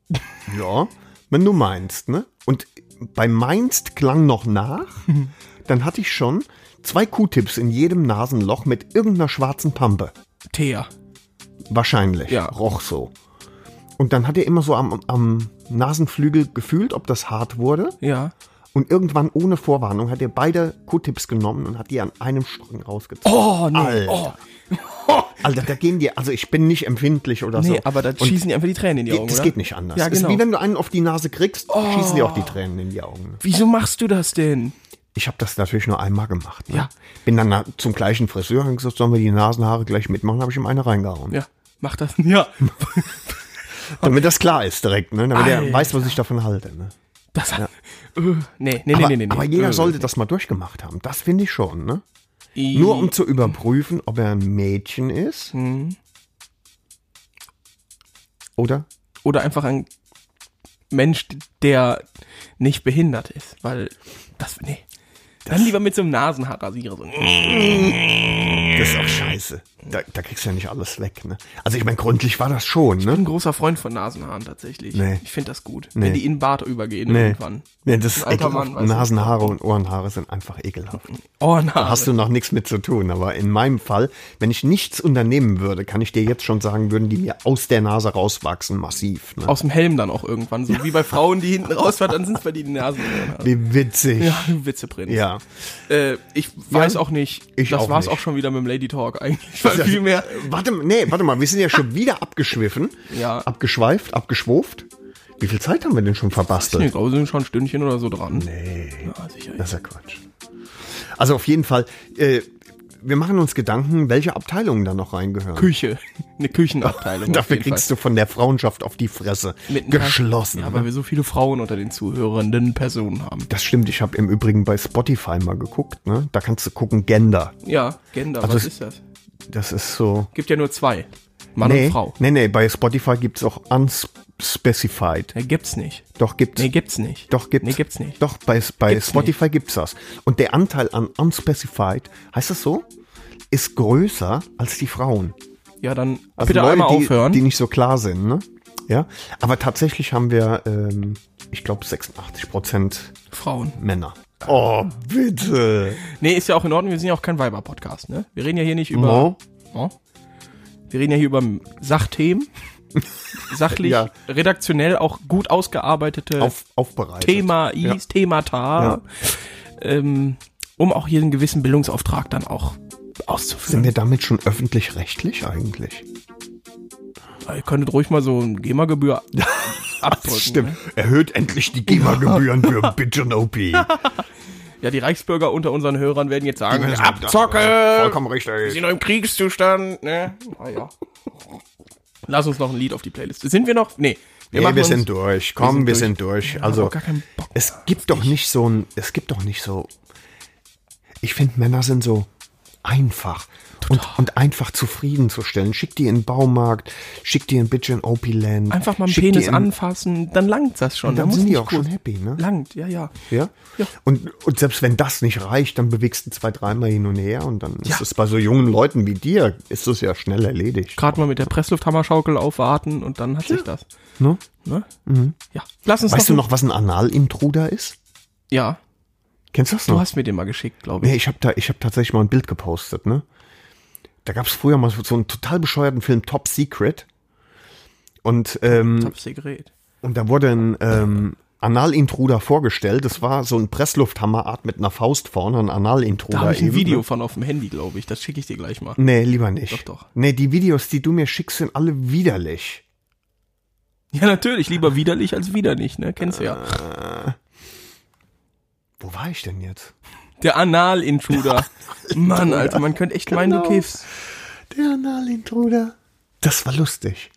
ja, wenn du meinst, ne? Und bei meinst klang noch nach. Dann hatte ich schon zwei Q-Tips in jedem Nasenloch mit irgendeiner schwarzen Pampe. Thea. Wahrscheinlich. Ja. Roch so. Und dann hat er immer so am, am Nasenflügel gefühlt, ob das hart wurde. Ja. Und irgendwann ohne Vorwarnung hat er beide Q-Tips genommen und hat die an einem Strang rausgezogen. Oh, nee. Alter. Oh. Alter, da gehen die, also ich bin nicht empfindlich oder so. Nee, aber da schießen die einfach die Tränen in die Augen, Das oder? geht nicht anders. Ja, genau. ist wie wenn du einen auf die Nase kriegst, schießen dir auch die Tränen in die Augen. Wieso machst du das denn? Ich habe das natürlich nur einmal gemacht. Ne? Ja. Bin dann zum gleichen Friseur und gesagt, sollen wir die Nasenhaare gleich mitmachen, habe ich ihm eine reingehauen. Ja, mach das. Ja. Damit das klar ist direkt, ne? damit er Alter. weiß, was ich davon halte. Ne? Das, äh, nee, nee, nee, aber, nee, nee, nee. aber jeder Äh, sollte das mal durchgemacht haben. Das finde ich schon. Ne? I- Nur um zu überprüfen, ob er ein Mädchen ist. Mhm. Oder? Oder einfach ein Mensch, der nicht behindert ist, weil das, nee. Dann lieber mit so einem Nasenhaarrasierer. So. Das ist auch scheiße. Da, da kriegst du ja nicht alles weg, ne? Also ich meine, gründlich war das schon, Ich bin ne? ein großer Freund von Nasenhaaren tatsächlich. Nee. Ich finde das gut. Nee. Wenn die in den Bart übergehen Nee. irgendwann. nee das ist ekelhaft. Mann. Nasenhaare und Ohrenhaare sind einfach ekelhaft. Ohrenhaare. Da hast du noch nichts mit zu tun. Aber in meinem Fall, wenn ich nichts unternehmen würde, kann ich dir jetzt schon sagen, würden die mir aus der Nase rauswachsen, massiv. Ne? Aus dem Helm dann auch irgendwann. So wie bei Frauen, die hinten rausfahren, dann sind es bei denen die Nasen. Wie witzig. Ja, Witzeprinz. Ja. Äh, ich weiß auch nicht. ich das war's nicht. auch schon wieder mit dem Lady Talk eigentlich. Weil viel mehr. Warte, nee, warte mal, wir sind ja schon wieder abgeschwiffen. Ja. Abgeschweift, abgeschwuft. Wie viel Zeit haben wir denn schon verbastelt? Ich glaube, wir sind schon ein Stündchen oder so dran. Nee. Ja, sicher. Das ist ja Quatsch. Also auf jeden Fall, äh, wir machen uns Gedanken, welche Abteilungen da noch reingehören. Küche. Eine Küchenabteilung. Dafür kriegst du von der Frauenschaft auf die Fresse. Geschlossen. Ja, ne? weil wir so viele Frauen unter den zuhörenden Personen haben. das stimmt, ich habe im Übrigen bei Spotify mal geguckt. Ne? Da kannst du gucken, Gender. Ja, Gender, Also was ist das? Das ist so... Gibt ja nur zwei. Mann nee, und Frau. nee, nee, bei Spotify gibt's auch unspecified. Nee, gibt's nicht. Doch, gibt's. Nee, gibt's nicht. Doch, gibt's. Nee, gibt's nicht. Doch, bei, bei Gibt's Spotify gibt's das. Und der Anteil an unspecified, heißt das so? Ist größer als die Frauen. Ja, dann Also bitte Leute, einmal die, aufhören. die nicht so klar sind, ne? Ja. Aber tatsächlich haben wir, ähm, ich glaube, 86 Prozent Frauen. Männer. Oh, bitte. Nee, ist ja auch in Ordnung. Wir sind ja auch kein Weiber-Podcast, ne? Wir reden ja hier nicht über. No. Oh. Wir reden ja hier über Sachthemen. Sachlich, Ja. redaktionell auch gut ausgearbeitete Auf, aufbereitet. Thema Ja. Themata. Ähm, um auch hier einen gewissen Bildungsauftrag dann auch auszuführen. Sind wir damit schon öffentlich-rechtlich eigentlich? Ihr könntet ruhig mal so ein GEMA-Gebühr abdrücken. Stimmt. Ne? Erhöht endlich die GEMA-Gebühren für Bitch und OP. Ja, die Reichsbürger unter unseren Hörern werden jetzt sagen, Abzocke! Vollkommen Wir richtig. sind noch im Kriegszustand, ne? Naja. Lass uns noch ein Lied auf die Playlist. Sind wir noch? Nee. Wir, machen wir sind durch. Komm, sind wir durch. sind durch. Also, es gibt doch nicht so ein, es gibt doch nicht so, ich finde Männer sind so einfach und, und einfach zufriedenzustellen. Schick die in den Baumarkt, schick die in Bitch in OP Land. Einfach mal einen Penis in- anfassen, dann langt das schon. Dann Da muss sind die auch schon happy, ne? Langt, ja, ja. Ja? Ja. Und, und selbst wenn das nicht reicht, dann bewegst du zwei, dreimal hin und her und dann Ja. ist es bei so jungen Leuten wie dir, ist es ja schnell erledigt. Gerade mal mit der Presslufthammerschaukel aufwarten und dann hat sich das. Ne? Ne? Ja. Lass uns Weißt du ein- noch, was ein Analintruder ist? Ja. Kennst du das Du noch? hast mir den mal geschickt, glaube ich. Nee, ich habe da, ich habe tatsächlich mal ein Bild gepostet, ne? Da gab es früher mal so einen total bescheuerten Film Top Secret. Und, ähm, Top Secret. und da wurde ein ähm, Analintruder vorgestellt. Das war so ein Presslufthammerart mit einer Faust vorne, ein Analintruder. Da habe ich ein eben, Video von auf dem Handy, glaube ich. Das schicke ich dir gleich mal. Nee, lieber nicht. Doch, doch. Nee, die Videos, die du mir schickst, sind alle widerlich. Ja, natürlich. Lieber widerlich als wieder nicht, ne? Kennst du ja. Wo war ich denn jetzt? Der Anal-Intruder. Mann, Alter, man könnte echt meinen, du Genau. kiffst. Der Analintruder. Das war lustig.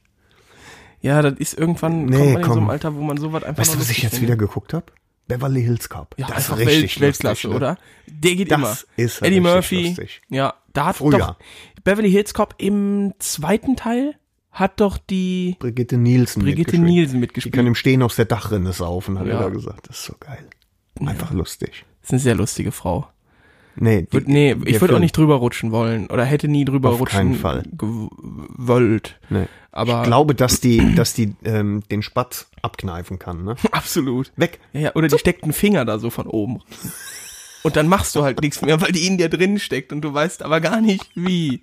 Ja, das ist irgendwann, Nee, kommt man in so komm. einem Alter, wo man sowas einfach Weißt du, was ich jetzt findet. wieder geguckt habe? Beverly Hills Cop. Ja, das einfach ist richtig Welt, Weltklasse, lustig, ne? oder? Der geht Das immer. ist Eddie Murphy. lustig. Ja, da hat Früher. doch Beverly Hills Cop im zweiten Teil hat doch die Brigitte Nielsen Brigitte mitgespielt. Nielsen Die mitgespielt. können im Stehen aus der Dachrinne saufen, hat Ja. er da gesagt. Das ist so geil. Einfach lustig. Das ist eine sehr lustige Frau. Nee, die, Würd, nee, ich würde auch nicht drüber rutschen wollen oder hätte nie drüber Auf rutschen keinen Fall. gewollt. Nee. Aber ich glaube, dass die, dass die ähm, den Spatz abkneifen kann, ne? absolut. Weg. Ja, ja, oder die steckt einen Finger da so von oben. Und dann machst du halt nichts mehr, weil die in dir drin steckt und du weißt aber gar nicht wie.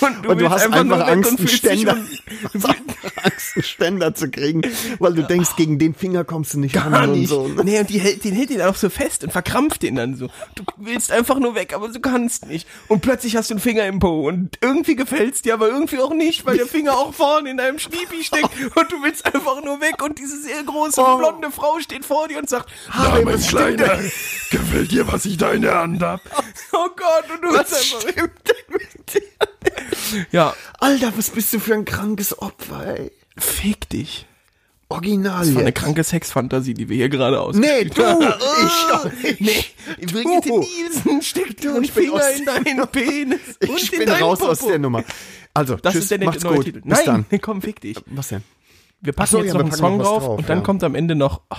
Und Und du hast einfach, weg Angst, und einen Ständer, un- du hast einfach Angst, einen Ständer zu kriegen, weil du denkst, gegen den Finger kommst du nicht Gar ran nicht. und so. ne? Nee, und die hält, den hält den auch so fest und verkrampft den dann so. Du willst einfach nur weg, aber du kannst nicht. Und plötzlich hast du einen Finger im Po und irgendwie gefällt's dir, aber irgendwie auch nicht, weil der Finger auch vorne in deinem Schniepi steckt und du willst einfach nur weg und diese sehr große Oh. blonde Frau steht vor dir und sagt, Na, mein was Kleiner, gefällt dir, was ich da in der Hand hab? Oh Gott, und du Was hast einfach, stimmt denn mit dir? ja, Alter, was bist du für ein krankes Opfer, ey? Fick dich. Original Das war eine jetzt. kranke Sexfantasie, die wir hier gerade aus. Nee, du! ich doch nicht. Nee, Brigitte Du. Nielsen steckt ich bin Finger aus- in deinen Penis. Ich in bin raus aus Popo. der Nummer. Also, Das tschüss, ist der macht's neue gut. Titel. Bis Nein, dann. komm, fick dich. Was denn? Wir Ach so, jetzt ja, noch einen Song noch drauf, drauf, und dann ja. kommt am Ende noch oh,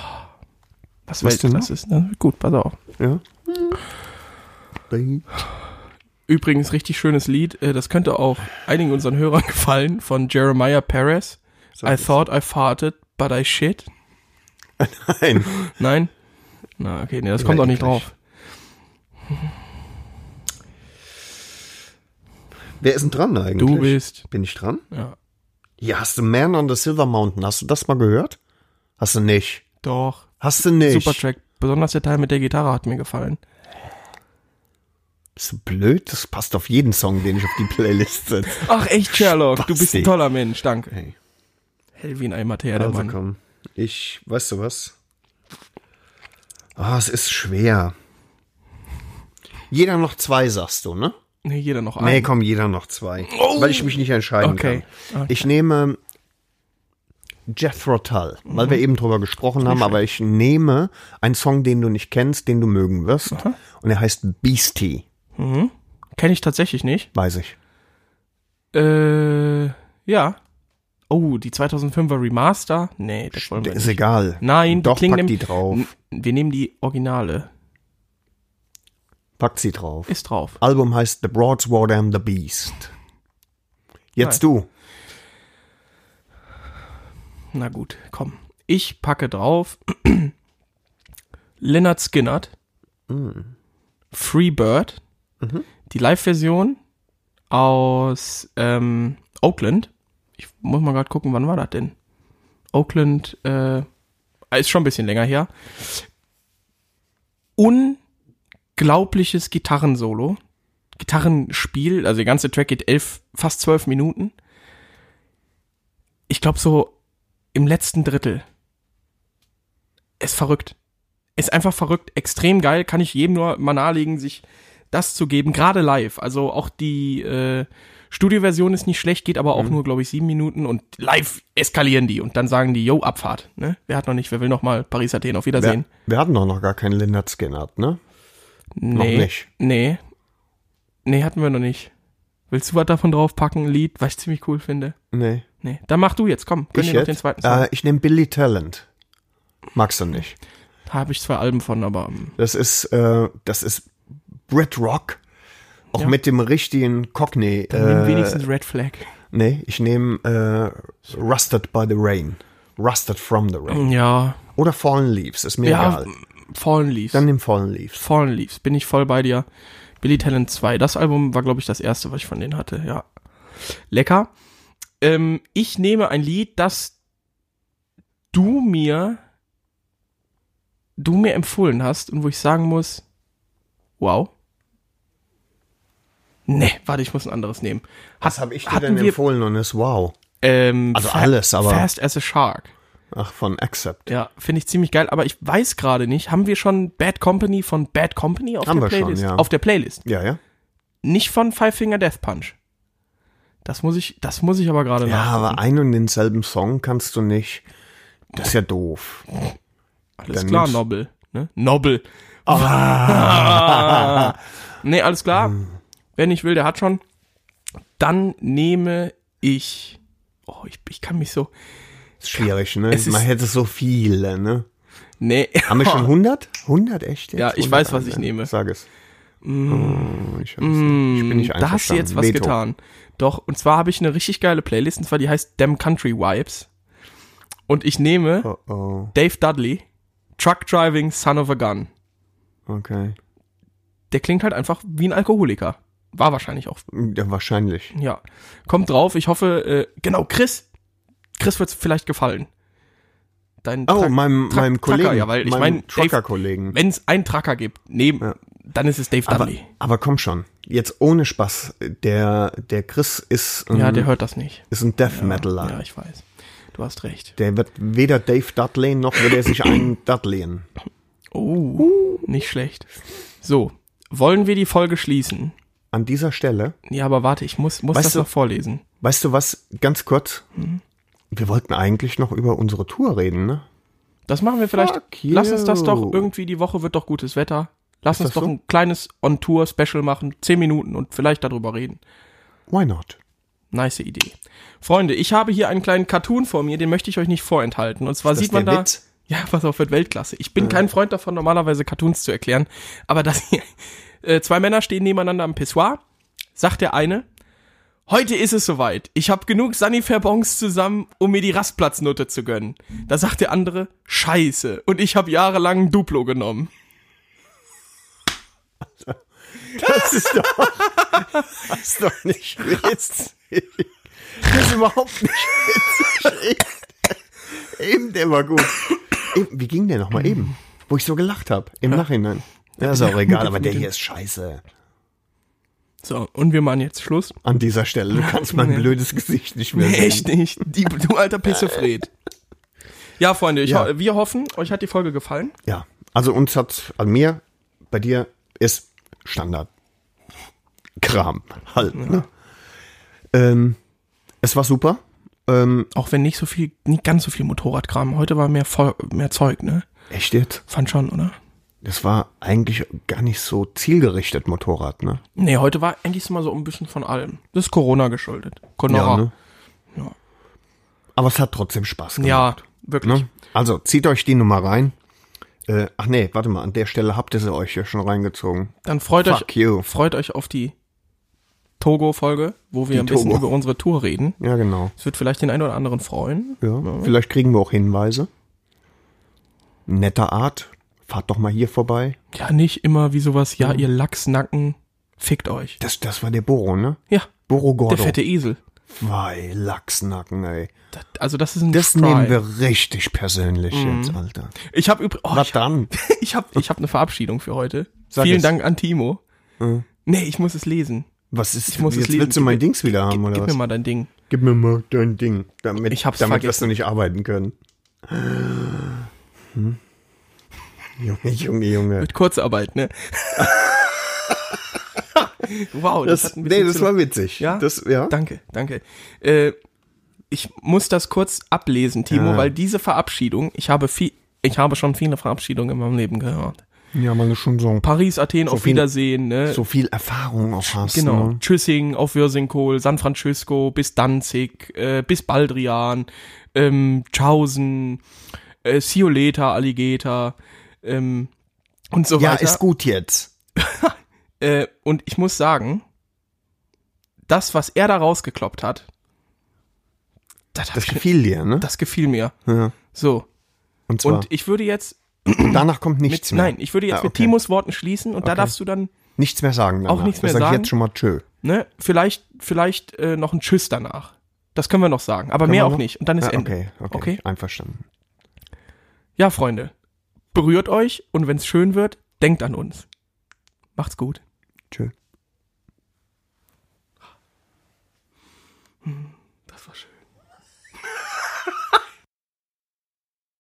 was, denn noch? Weltklasse ist. Na, gut, pass auf. Ja? Übrigens, richtig schönes Lied. äh, Das könnte auch einigen unseren Hörern gefallen von Jeremiah Perez. I thought I farted, but I shit. Nein. Nein? Na, okay, nee, das kommt Ja, auch nicht drauf. Wer ist denn dran eigentlich? Du bist. Bin ich dran? Ja, Ja, hast du Man on the Silver Mountain? Hast du das mal gehört? Hast du nicht? doch. Hast du nicht? Super Track. Besonders der Teil mit der Gitarre hat mir gefallen. Bist du blöd? Das passt auf jeden Song, den ich auf die Playlist setze. Ach echt, Sherlock. Du bist ein toller Mensch. Danke. Hey. Hell wie ein Eimerteer, der Also Mann. komm. Ich, weißt du was? Ah, es ist schwer. Jeder noch zwei, sagst du, ne? Nee, jeder noch Nee, einen. komm, jeder noch zwei. Weil ich mich nicht entscheiden Okay. kann. Ich nehme Jethro Tull, weil wir eben drüber gesprochen haben, aber ich nehme einen Song, den du nicht kennst, den du mögen wirst. Und er heißt Beastie, Kenne ich tatsächlich nicht. weiß ich. Äh, ja. Oh, die 2005er Remaster? Nee, das wollen wir Ist nicht. egal. Nein, Doch, die pack die drauf. Wir nehmen die Originale. Pack sie drauf. Ist drauf. Album heißt The Broadsword and the Beast. Jetzt Nice. du. Na gut, komm. Ich packe drauf Leonard Skinnert, Free Bird, die Live-Version aus ähm, Oakland. Ich muss mal gerade gucken, wann war das denn? Oakland, äh, ist schon ein bisschen länger her. Unglaubliches Gitarrensolo. Gitarrenspiel, also der ganze Track geht elf, fast zwölf Minuten. Ich glaube so im letzten Drittel. Ist verrückt. Ist einfach verrückt. Extrem geil. Kann ich jedem nur mal nahelegen, sich das zu geben. Gerade live. Also auch die äh, Studioversion ist nicht schlecht, geht aber auch nur, glaube ich, sieben Minuten. Und live eskalieren die. Und dann sagen die, yo, Abfahrt. Ne? Wer hat noch nicht, wer will noch mal Paris-Athen. Auf Wir, Wiedersehen. wir hatten doch noch gar keinen Lynyrd Skynyrd, ne? nee. nicht. Nee. Nee, hatten wir noch nicht. Willst du was davon draufpacken? Ein Lied, was ich ziemlich cool finde? Nee. Nee. Dann mach du jetzt, komm. Gönn Ich dir noch jetzt? den zweiten Song. Äh, ich nehme Billy Talent. Magst du nicht? Habe ich zwei Alben von, aber ähm, Das ist, äh, das ist Brit Rock. Auch Ja. mit dem richtigen Cockney. dann nimm Äh, wenigstens Red Flag. nee, ich nehme äh, Rusted by the Rain. Rusted from the Rain. Ja, Oder Fallen Leaves, ist mir ja, egal. Fallen Leaves. Dann nimm Fallen Leaves. Fallen Leaves, bin ich voll bei dir. Billy Talent 2, das Album war, glaube ich, das erste, was ich von denen hatte, ja. Lecker. Ähm, ich nehme ein Lied, das du mir, du mir empfohlen hast und wo ich sagen muss, wow. Nee, warte, ich muss ein anderes nehmen. Was habe ich dir denn wir- empfohlen und ist wow. Ähm, Also alles, aber- Fast as a Shark. Ach, von Accept. Ja, finde ich ziemlich geil, aber ich weiß gerade nicht, haben wir schon Bad Company von Bad Company auf Haben der wir schon, Playlist? ja. Auf der Playlist. Ja, ja. Nicht von Five Finger Death Punch. Das muss ich, das muss ich aber gerade Ja, aber einen und denselben Song kannst du nicht. Das ist ja doof. Alles dann klar, Nobel. Ne? Nobel. Ah. nee, alles klar. Wer nicht will, der hat schon. Dann nehme ich. Oh, ich, ich kann mich so. Ist schwierig, ne? Es ist- Man hätte so viele, ne? Nee. Haben wir schon 100? 100 echt jetzt? Ja, ich 100 weiß, was ich nehme. Sag es. Oh, ich, nicht. ich bin nicht da hast du jetzt was Veto. getan. Doch, und zwar habe ich eine richtig geile Playlist, und zwar die heißt Dem Country Vibes. Und ich nehme Oh, oh, Dave Dudley, Truck Driving Son of a Gun. okay. Der klingt halt einfach wie ein Alkoholiker. War wahrscheinlich auch. Ja, wahrscheinlich. Ja. Kommt drauf. Ich hoffe, äh, genau, Chris. Chris wird's vielleicht gefallen. Dein Oh, meinem, Truck- meinem Kollegen. ja, weil ich meinem mein, Dave- Trucker-Kollegen. Wenn es einen Trucker gibt, neben, Ja. dann ist es Dave Aber, Dudley. aber komm schon. Jetzt ohne Spaß. Der, der Chris ist ein, ja, der hört das nicht. ist ein Death Metaler. Ja, ich weiß. Du hast recht. Der wird weder Dave Dudley noch wird er sich einen Dudleyen. Oh, nicht schlecht. So, wollen wir die Folge schließen? An dieser Stelle, Ja, aber warte, ich muss, muss Weißt das du- noch vorlesen. weißt du was, ganz kurz, Wir wollten eigentlich noch über unsere Tour reden, ne? Das machen wir vielleicht. Lass uns das doch irgendwie, die Woche wird doch gutes Wetter. Lass uns das doch so? ein kleines On-Tour-Special machen, zehn Minuten und vielleicht darüber reden. Why not? Nice Idee. Freunde, ich habe hier einen kleinen Cartoon vor mir, den möchte ich euch nicht vorenthalten. Und zwar sieht man da. Witz? Ja, pass auf, wird Weltklasse. Ich bin kein Freund davon, normalerweise Cartoons zu erklären, aber das hier, äh, zwei Männer stehen nebeneinander am Pissoir, sagt der eine, heute ist es soweit. Ich habe genug Sanifair-Bons zusammen, um mir die Rastplatznote zu gönnen. Da sagt der andere, scheiße, und ich habe jahrelang ein Duplo genommen. Das ist doch, das ist doch nicht witzig. Das ist überhaupt nicht witzig. Eben, der war gut. Wie ging der nochmal eben? Wo ich so gelacht habe, im Nachhinein. Ja, ist auch egal, aber der hier ist scheiße. So, und wir machen jetzt Schluss. An dieser Stelle, du kannst mein Nee. blödes Gesicht nicht mehr Nee, sehen. echt nicht. Die, du alter Pissefred. Ja, Freunde, ich Ja. wir hoffen, euch hat die Folge gefallen. Ja, also uns hat, an mir, bei dir ist Standard. Kram, halt. Ne? Ähm, es war super. Ähm, Auch wenn nicht so viel, nicht ganz so viel Motorradkram. Heute war mehr, Voll mehr Zeug, ne? echt jetzt? Fand schon, oder? Das war eigentlich gar nicht so zielgerichtet Motorrad, ne? Nee, heute war eigentlich mal so ein bisschen von allem. Das ist Corona geschuldet. Corona. ne? Ja. Aber es hat trotzdem Spaß gemacht. Ja, wirklich. Ne? Also zieht euch die Nummer rein. Äh, ach nee, warte mal, an der Stelle habt ihr sie euch ja schon reingezogen. Dann freut Fuck euch, you. freut euch auf die Togo-Folge, wo wir Die ein bisschen Togo. über unsere Tour reden. Ja, genau. Es wird vielleicht den einen oder anderen freuen. Ja. Vielleicht kriegen wir auch Hinweise. Netter Art. Fahrt doch mal hier vorbei. Ja, nicht immer wie sowas, ja, ihr Lachsnacken, fickt euch. Das, das war der Boro, ne? Ja, Boro Gordo. der fette Esel. Wei, Lachsnacken, ey. Das, also das ist ein Das Strike. nehmen wir richtig persönlich jetzt, Alter. Ich habe übrigens, oh, Was ich, dann? ich habe ich hab eine Verabschiedung für heute. Sag Vielen es. Dank an Timo. Nee, ich muss es lesen. Was ist, Ich muss jetzt willst du mein Dings wieder haben, Gib, oder gib was? mir mal dein Ding. Gib mir mal dein Ding, damit, Ich hab's damit wirst du nicht arbeiten können. Hm? Junge, Junge, Junge. Mit Kurzarbeit, ne? wow, das, Das, hat ein bisschen nee, das war witzig. Ja? Das, ja. Danke, danke. Äh, ich muss das kurz ablesen, Timo, Ja. weil diese Verabschiedung, ich habe viel, ich habe schon viele Verabschiedungen in meinem Leben gehört. Ja, weil du schon so, Paris, Athen, auf viel- Wiedersehen, ne? so viel Erfahrung auch hast. Genau. Ne? Tschüssing, auf Würsingkohl, San Francisco, bis Danzig, äh, bis Baldrian, ähm, Tschaußen, äh, later, Alligator, ähm, und so Ja, weiter. ist gut jetzt. Äh, und ich muss sagen, das, was er da rausgekloppt hat, das, Das ich, gefiel dir, ne? das gefiel mir. ja. So. Und zwar, Und ich würde jetzt danach kommt nichts mit, mehr. nein, ich würde jetzt Ah, mit okay. Timos Worten schließen und da Okay. darfst du dann, Nichts mehr sagen danach. Auch nichts mehr das sag sagen? ich jetzt schon mal tschö. ne, vielleicht, vielleicht äh, noch ein Tschüss danach. Das können wir noch sagen, aber mehr wir auch noch? nicht. Und dann ist Ja, Ende. okay, okay, Okay? Einverstanden. Ja, Freunde, berührt euch und wenn es schön wird, denkt an uns. Macht's gut. Tschö.